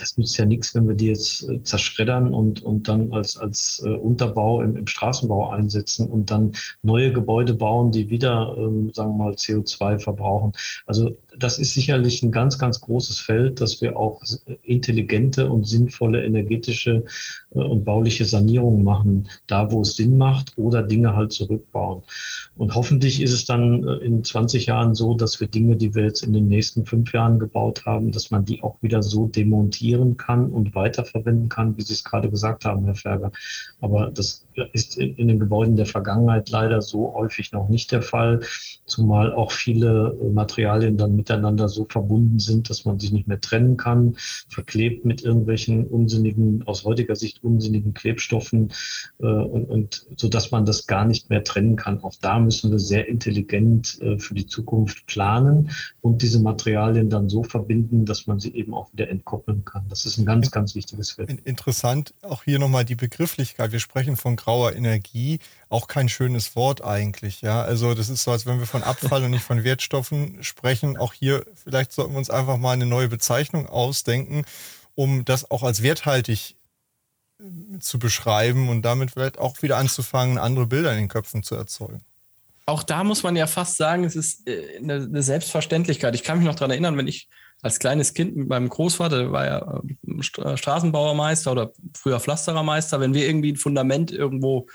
das nützt ja nichts, wenn wir die jetzt äh, zerschreddern und, und dann als, als äh, Unterbau im, im Straßenbau einsetzen und dann neue Gebäude bauen, die wieder, ähm, sagen wir mal, CO2 verbrauchen. Also das ist sicherlich ein ganz, ganz großes Feld, dass wir auch intelligente und sinnvolle energetische äh, und bauliche Sanierungen machen, da wo es Sinn macht oder Dinge halt zurückbauen. Und hoffentlich ist es dann äh, in 20 Jahren so, dass wir Dinge, die wir jetzt in den nächsten fünf Jahren gebaut haben, dass man die auch wieder so demontieren kann und weiterverwenden kann, wie Sie es gerade gesagt haben, Herr Ferger. Aber das ist in den Gebäuden der Vergangenheit leider so häufig noch nicht der Fall, zumal auch viele Materialien dann miteinander so verbunden sind, dass man sie nicht mehr trennen kann, verklebt mit irgendwelchen unsinnigen, aus heutiger Sicht unsinnigen Klebstoffen äh, und, und so dass man das gar nicht mehr trennen kann. Auch da müssen wir sehr intelligent äh, für die Zukunft planen und diese Materialien dann so verbinden, dass man sie eben auch wieder entkoppeln kann. Das ist ein ganz, ganz wichtiges Feld. Interessant, auch hier nochmal die Begrifflichkeit. Wir sprechen von grauer Energie, auch kein schönes Wort eigentlich. Ja, also das ist so, als wenn wir von Abfall und nicht von Wertstoffen sprechen. Auch hier vielleicht sollten wir uns einfach mal eine neue Bezeichnung ausdenken, um das auch als werthaltig äh, zu beschreiben und damit vielleicht auch wieder anzufangen, andere Bilder in den Köpfen zu erzeugen. Auch da muss man ja fast sagen, es ist äh, eine Selbstverständlichkeit. Ich kann mich noch daran erinnern, wenn ich als kleines Kind mit meinem Großvater, der war ja äh, Straßenbauermeister oder früher Pflasterermeister, wenn wir irgendwie ein Fundament irgendwo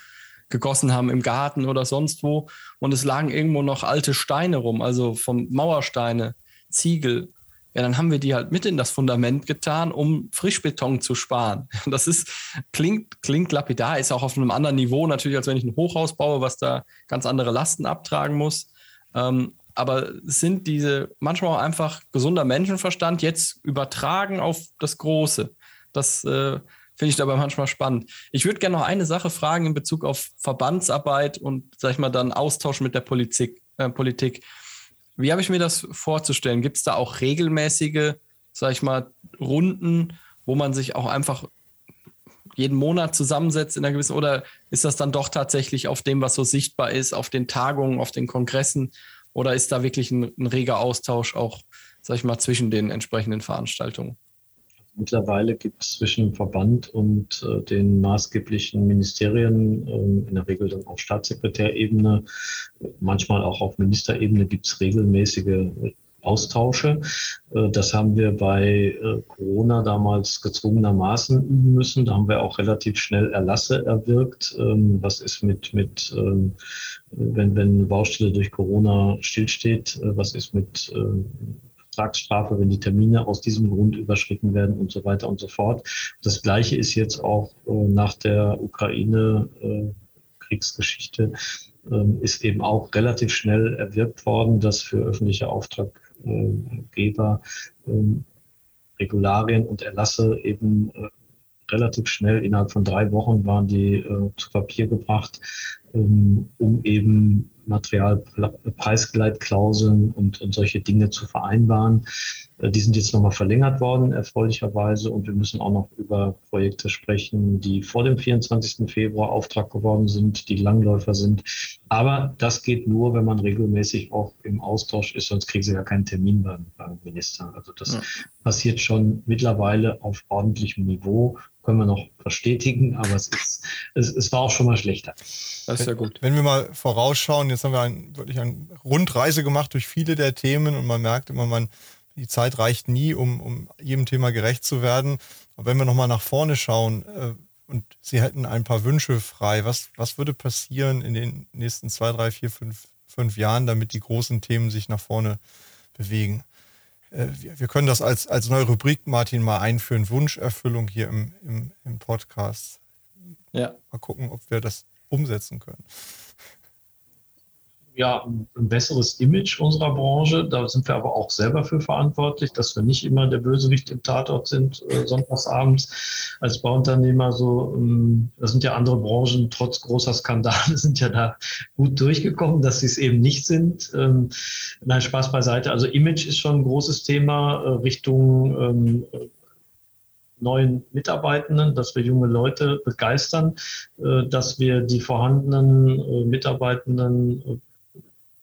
gegossen haben im Garten oder sonst wo und es lagen irgendwo noch alte Steine rum, also vom Mauersteine, Ziegel, ja, dann haben wir die halt mit in das Fundament getan, um Frischbeton zu sparen. Das ist, klingt, klingt lapidar, ist auch auf einem anderen Niveau natürlich, als wenn ich ein Hochhaus baue, was da ganz andere Lasten abtragen muss. Ähm, aber sind diese manchmal auch einfach gesunder Menschenverstand jetzt übertragen auf das Große. Das äh, finde ich dabei manchmal spannend. Ich würde gerne noch eine Sache fragen in Bezug auf Verbandsarbeit und, sag ich mal, dann Austausch mit der Politik. Äh, Politik. Wie habe ich mir das vorzustellen? Gibt es da auch regelmäßige, sag ich mal, Runden, wo man sich auch einfach jeden Monat zusammensetzt in einer gewissen, oder ist das dann doch tatsächlich auf dem, was so sichtbar ist, auf den Tagungen, auf den Kongressen? Oder ist da wirklich ein, ein reger Austausch auch, sag ich mal, zwischen den entsprechenden Veranstaltungen? Mittlerweile gibt es zwischen Verband und äh, den maßgeblichen Ministerien, äh, in der Regel dann auf Staatssekretärebene, manchmal auch auf Ministerebene, gibt es regelmäßige Austausche. Äh, das haben wir bei äh, Corona damals gezwungenermaßen üben müssen. Da haben wir auch relativ schnell Erlasse erwirkt. Ähm, was ist mit, mit ähm, wenn, wenn eine Baustelle durch Corona stillsteht? Äh, was ist mit ähm, Vertragsstrafe, wenn die Termine aus diesem Grund überschritten werden und so weiter und so fort. Das Gleiche ist jetzt auch äh, nach der Ukraine-Kriegsgeschichte, äh, ist eben auch relativ schnell erwirkt worden, dass für öffentliche Auftraggeber äh, Regularien und Erlasse eben äh, relativ schnell, innerhalb von drei Wochen waren die äh, zu Papier gebracht, ähm, um eben Materialpreisgleitklauseln und, und solche Dinge zu vereinbaren. Äh, die sind jetzt nochmal verlängert worden, erfreulicherweise. Und wir müssen auch noch über Projekte sprechen, die vor dem 24. Februar Auftrag geworden sind, die Langläufer sind. Aber das geht nur, wenn man regelmäßig auch im Austausch ist, sonst kriegen sie ja keinen Termin beim, beim Minister. Also das ja. passiert schon mittlerweile auf ordentlichem Niveau können wir noch verstetigen, aber es, ist, es, es war auch schon mal schlechter. Das ist ja gut. Wenn wir mal vorausschauen, jetzt haben wir ein, wirklich eine Rundreise gemacht durch viele der Themen und man merkt immer, man, die Zeit reicht nie, um, um jedem Thema gerecht zu werden. Aber wenn wir nochmal nach vorne schauen äh, und Sie hätten ein paar Wünsche frei, was, was würde passieren in den nächsten zwei, drei, vier, fünf, fünf Jahren, damit die großen Themen sich nach vorne bewegen? Äh, wir können das als, als neue Rubrik, Martin, mal einführen. Wunscherfüllung hier im, im, im Podcast. Ja. Mal gucken, ob wir das umsetzen können ja, ein besseres Image unserer Branche. Da sind wir aber auch selber für verantwortlich, dass wir nicht immer der Bösewicht im Tatort sind, äh, sonntagsabends als Bauunternehmer. So, ähm, das sind ja andere Branchen, trotz großer Skandale, sind ja da gut durchgekommen, dass sie es eben nicht sind. Ähm, nein, Spaß beiseite. Also Image ist schon ein großes Thema äh, Richtung ähm, neuen Mitarbeitenden, dass wir junge Leute begeistern, äh, dass wir die vorhandenen äh, Mitarbeitenden äh,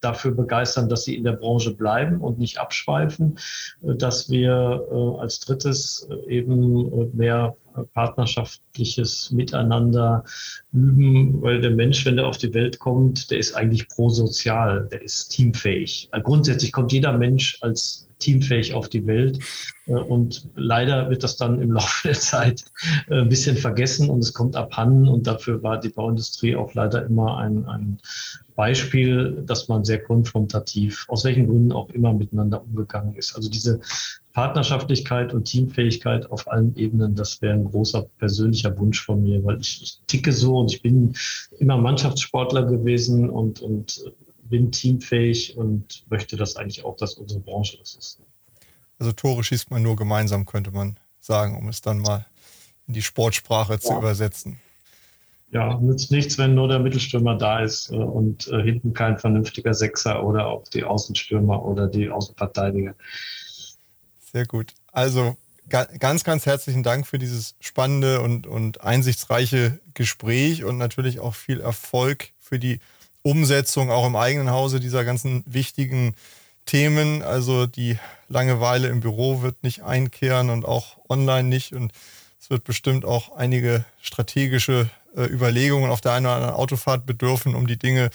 dafür begeistern, dass sie in der Branche bleiben und nicht abschweifen, äh, dass wir äh, als drittes äh, eben mehr partnerschaftliches Miteinander üben, weil der Mensch, wenn er auf die Welt kommt, der ist eigentlich prosozial, der ist teamfähig. Grundsätzlich kommt jeder Mensch als teamfähig auf die Welt. Und leider wird das dann im Laufe der Zeit ein bisschen vergessen und es kommt abhanden. Und dafür war die Bauindustrie auch leider immer ein, ein Beispiel, dass man sehr konfrontativ, aus welchen Gründen auch immer miteinander umgegangen ist. Also diese Partnerschaftlichkeit und Teamfähigkeit auf allen Ebenen, das wäre ein großer persönlicher Wunsch von mir, weil ich, ich ticke so und ich bin immer Mannschaftssportler gewesen und, und bin teamfähig und möchte das eigentlich auch, dass unsere Branche das ist. Also Tore schießt man nur gemeinsam, könnte man sagen, um es dann mal in die Sportsprache ja. zu übersetzen ja, nützt nichts, wenn nur der Mittelstürmer da ist äh, und äh, hinten kein vernünftiger Sechser oder auch die Außenstürmer oder die Außenverteidiger. Sehr gut. Also ganz, ganz herzlichen Dank für dieses spannende und, und einsichtsreiche Gespräch und natürlich auch viel Erfolg für die Umsetzung auch im eigenen Hause dieser ganzen wichtigen Themen. Also die Langeweile im Büro wird nicht einkehren und auch online nicht. Und es wird bestimmt auch einige strategische äh, Überlegungen auf der einen oder anderen Autofahrt bedürfen, um die Dinge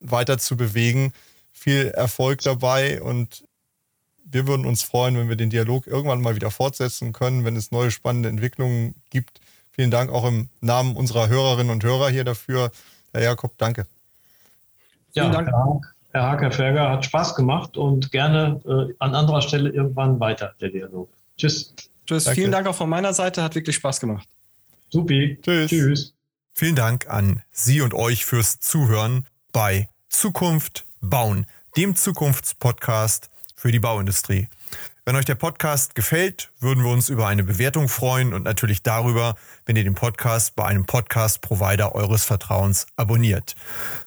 weiter zu bewegen. Viel Erfolg dabei und wir würden uns freuen, wenn wir den Dialog irgendwann mal wieder fortsetzen können, wenn es neue spannende Entwicklungen gibt. Vielen Dank auch im Namen unserer Hörerinnen und Hörer hier dafür. Herr Jakob, danke. Ja, Vielen Dank. Herr Hacker Ferger hat Spaß gemacht und gerne äh, an anderer Stelle irgendwann weiter der Dialog. Tschüss. Tschüss. Danke. Vielen Dank auch von meiner Seite, hat wirklich Spaß gemacht. Supi. Tschüss. Tschüss. Vielen Dank an Sie und euch fürs Zuhören bei Zukunft bauen, dem Zukunftspodcast für die Bauindustrie. Wenn euch der Podcast gefällt, würden wir uns über eine Bewertung freuen und natürlich darüber, wenn ihr den Podcast bei einem Podcast-Provider eures Vertrauens abonniert.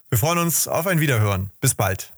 Wir freuen uns auf ein Wiederhören. Bis bald.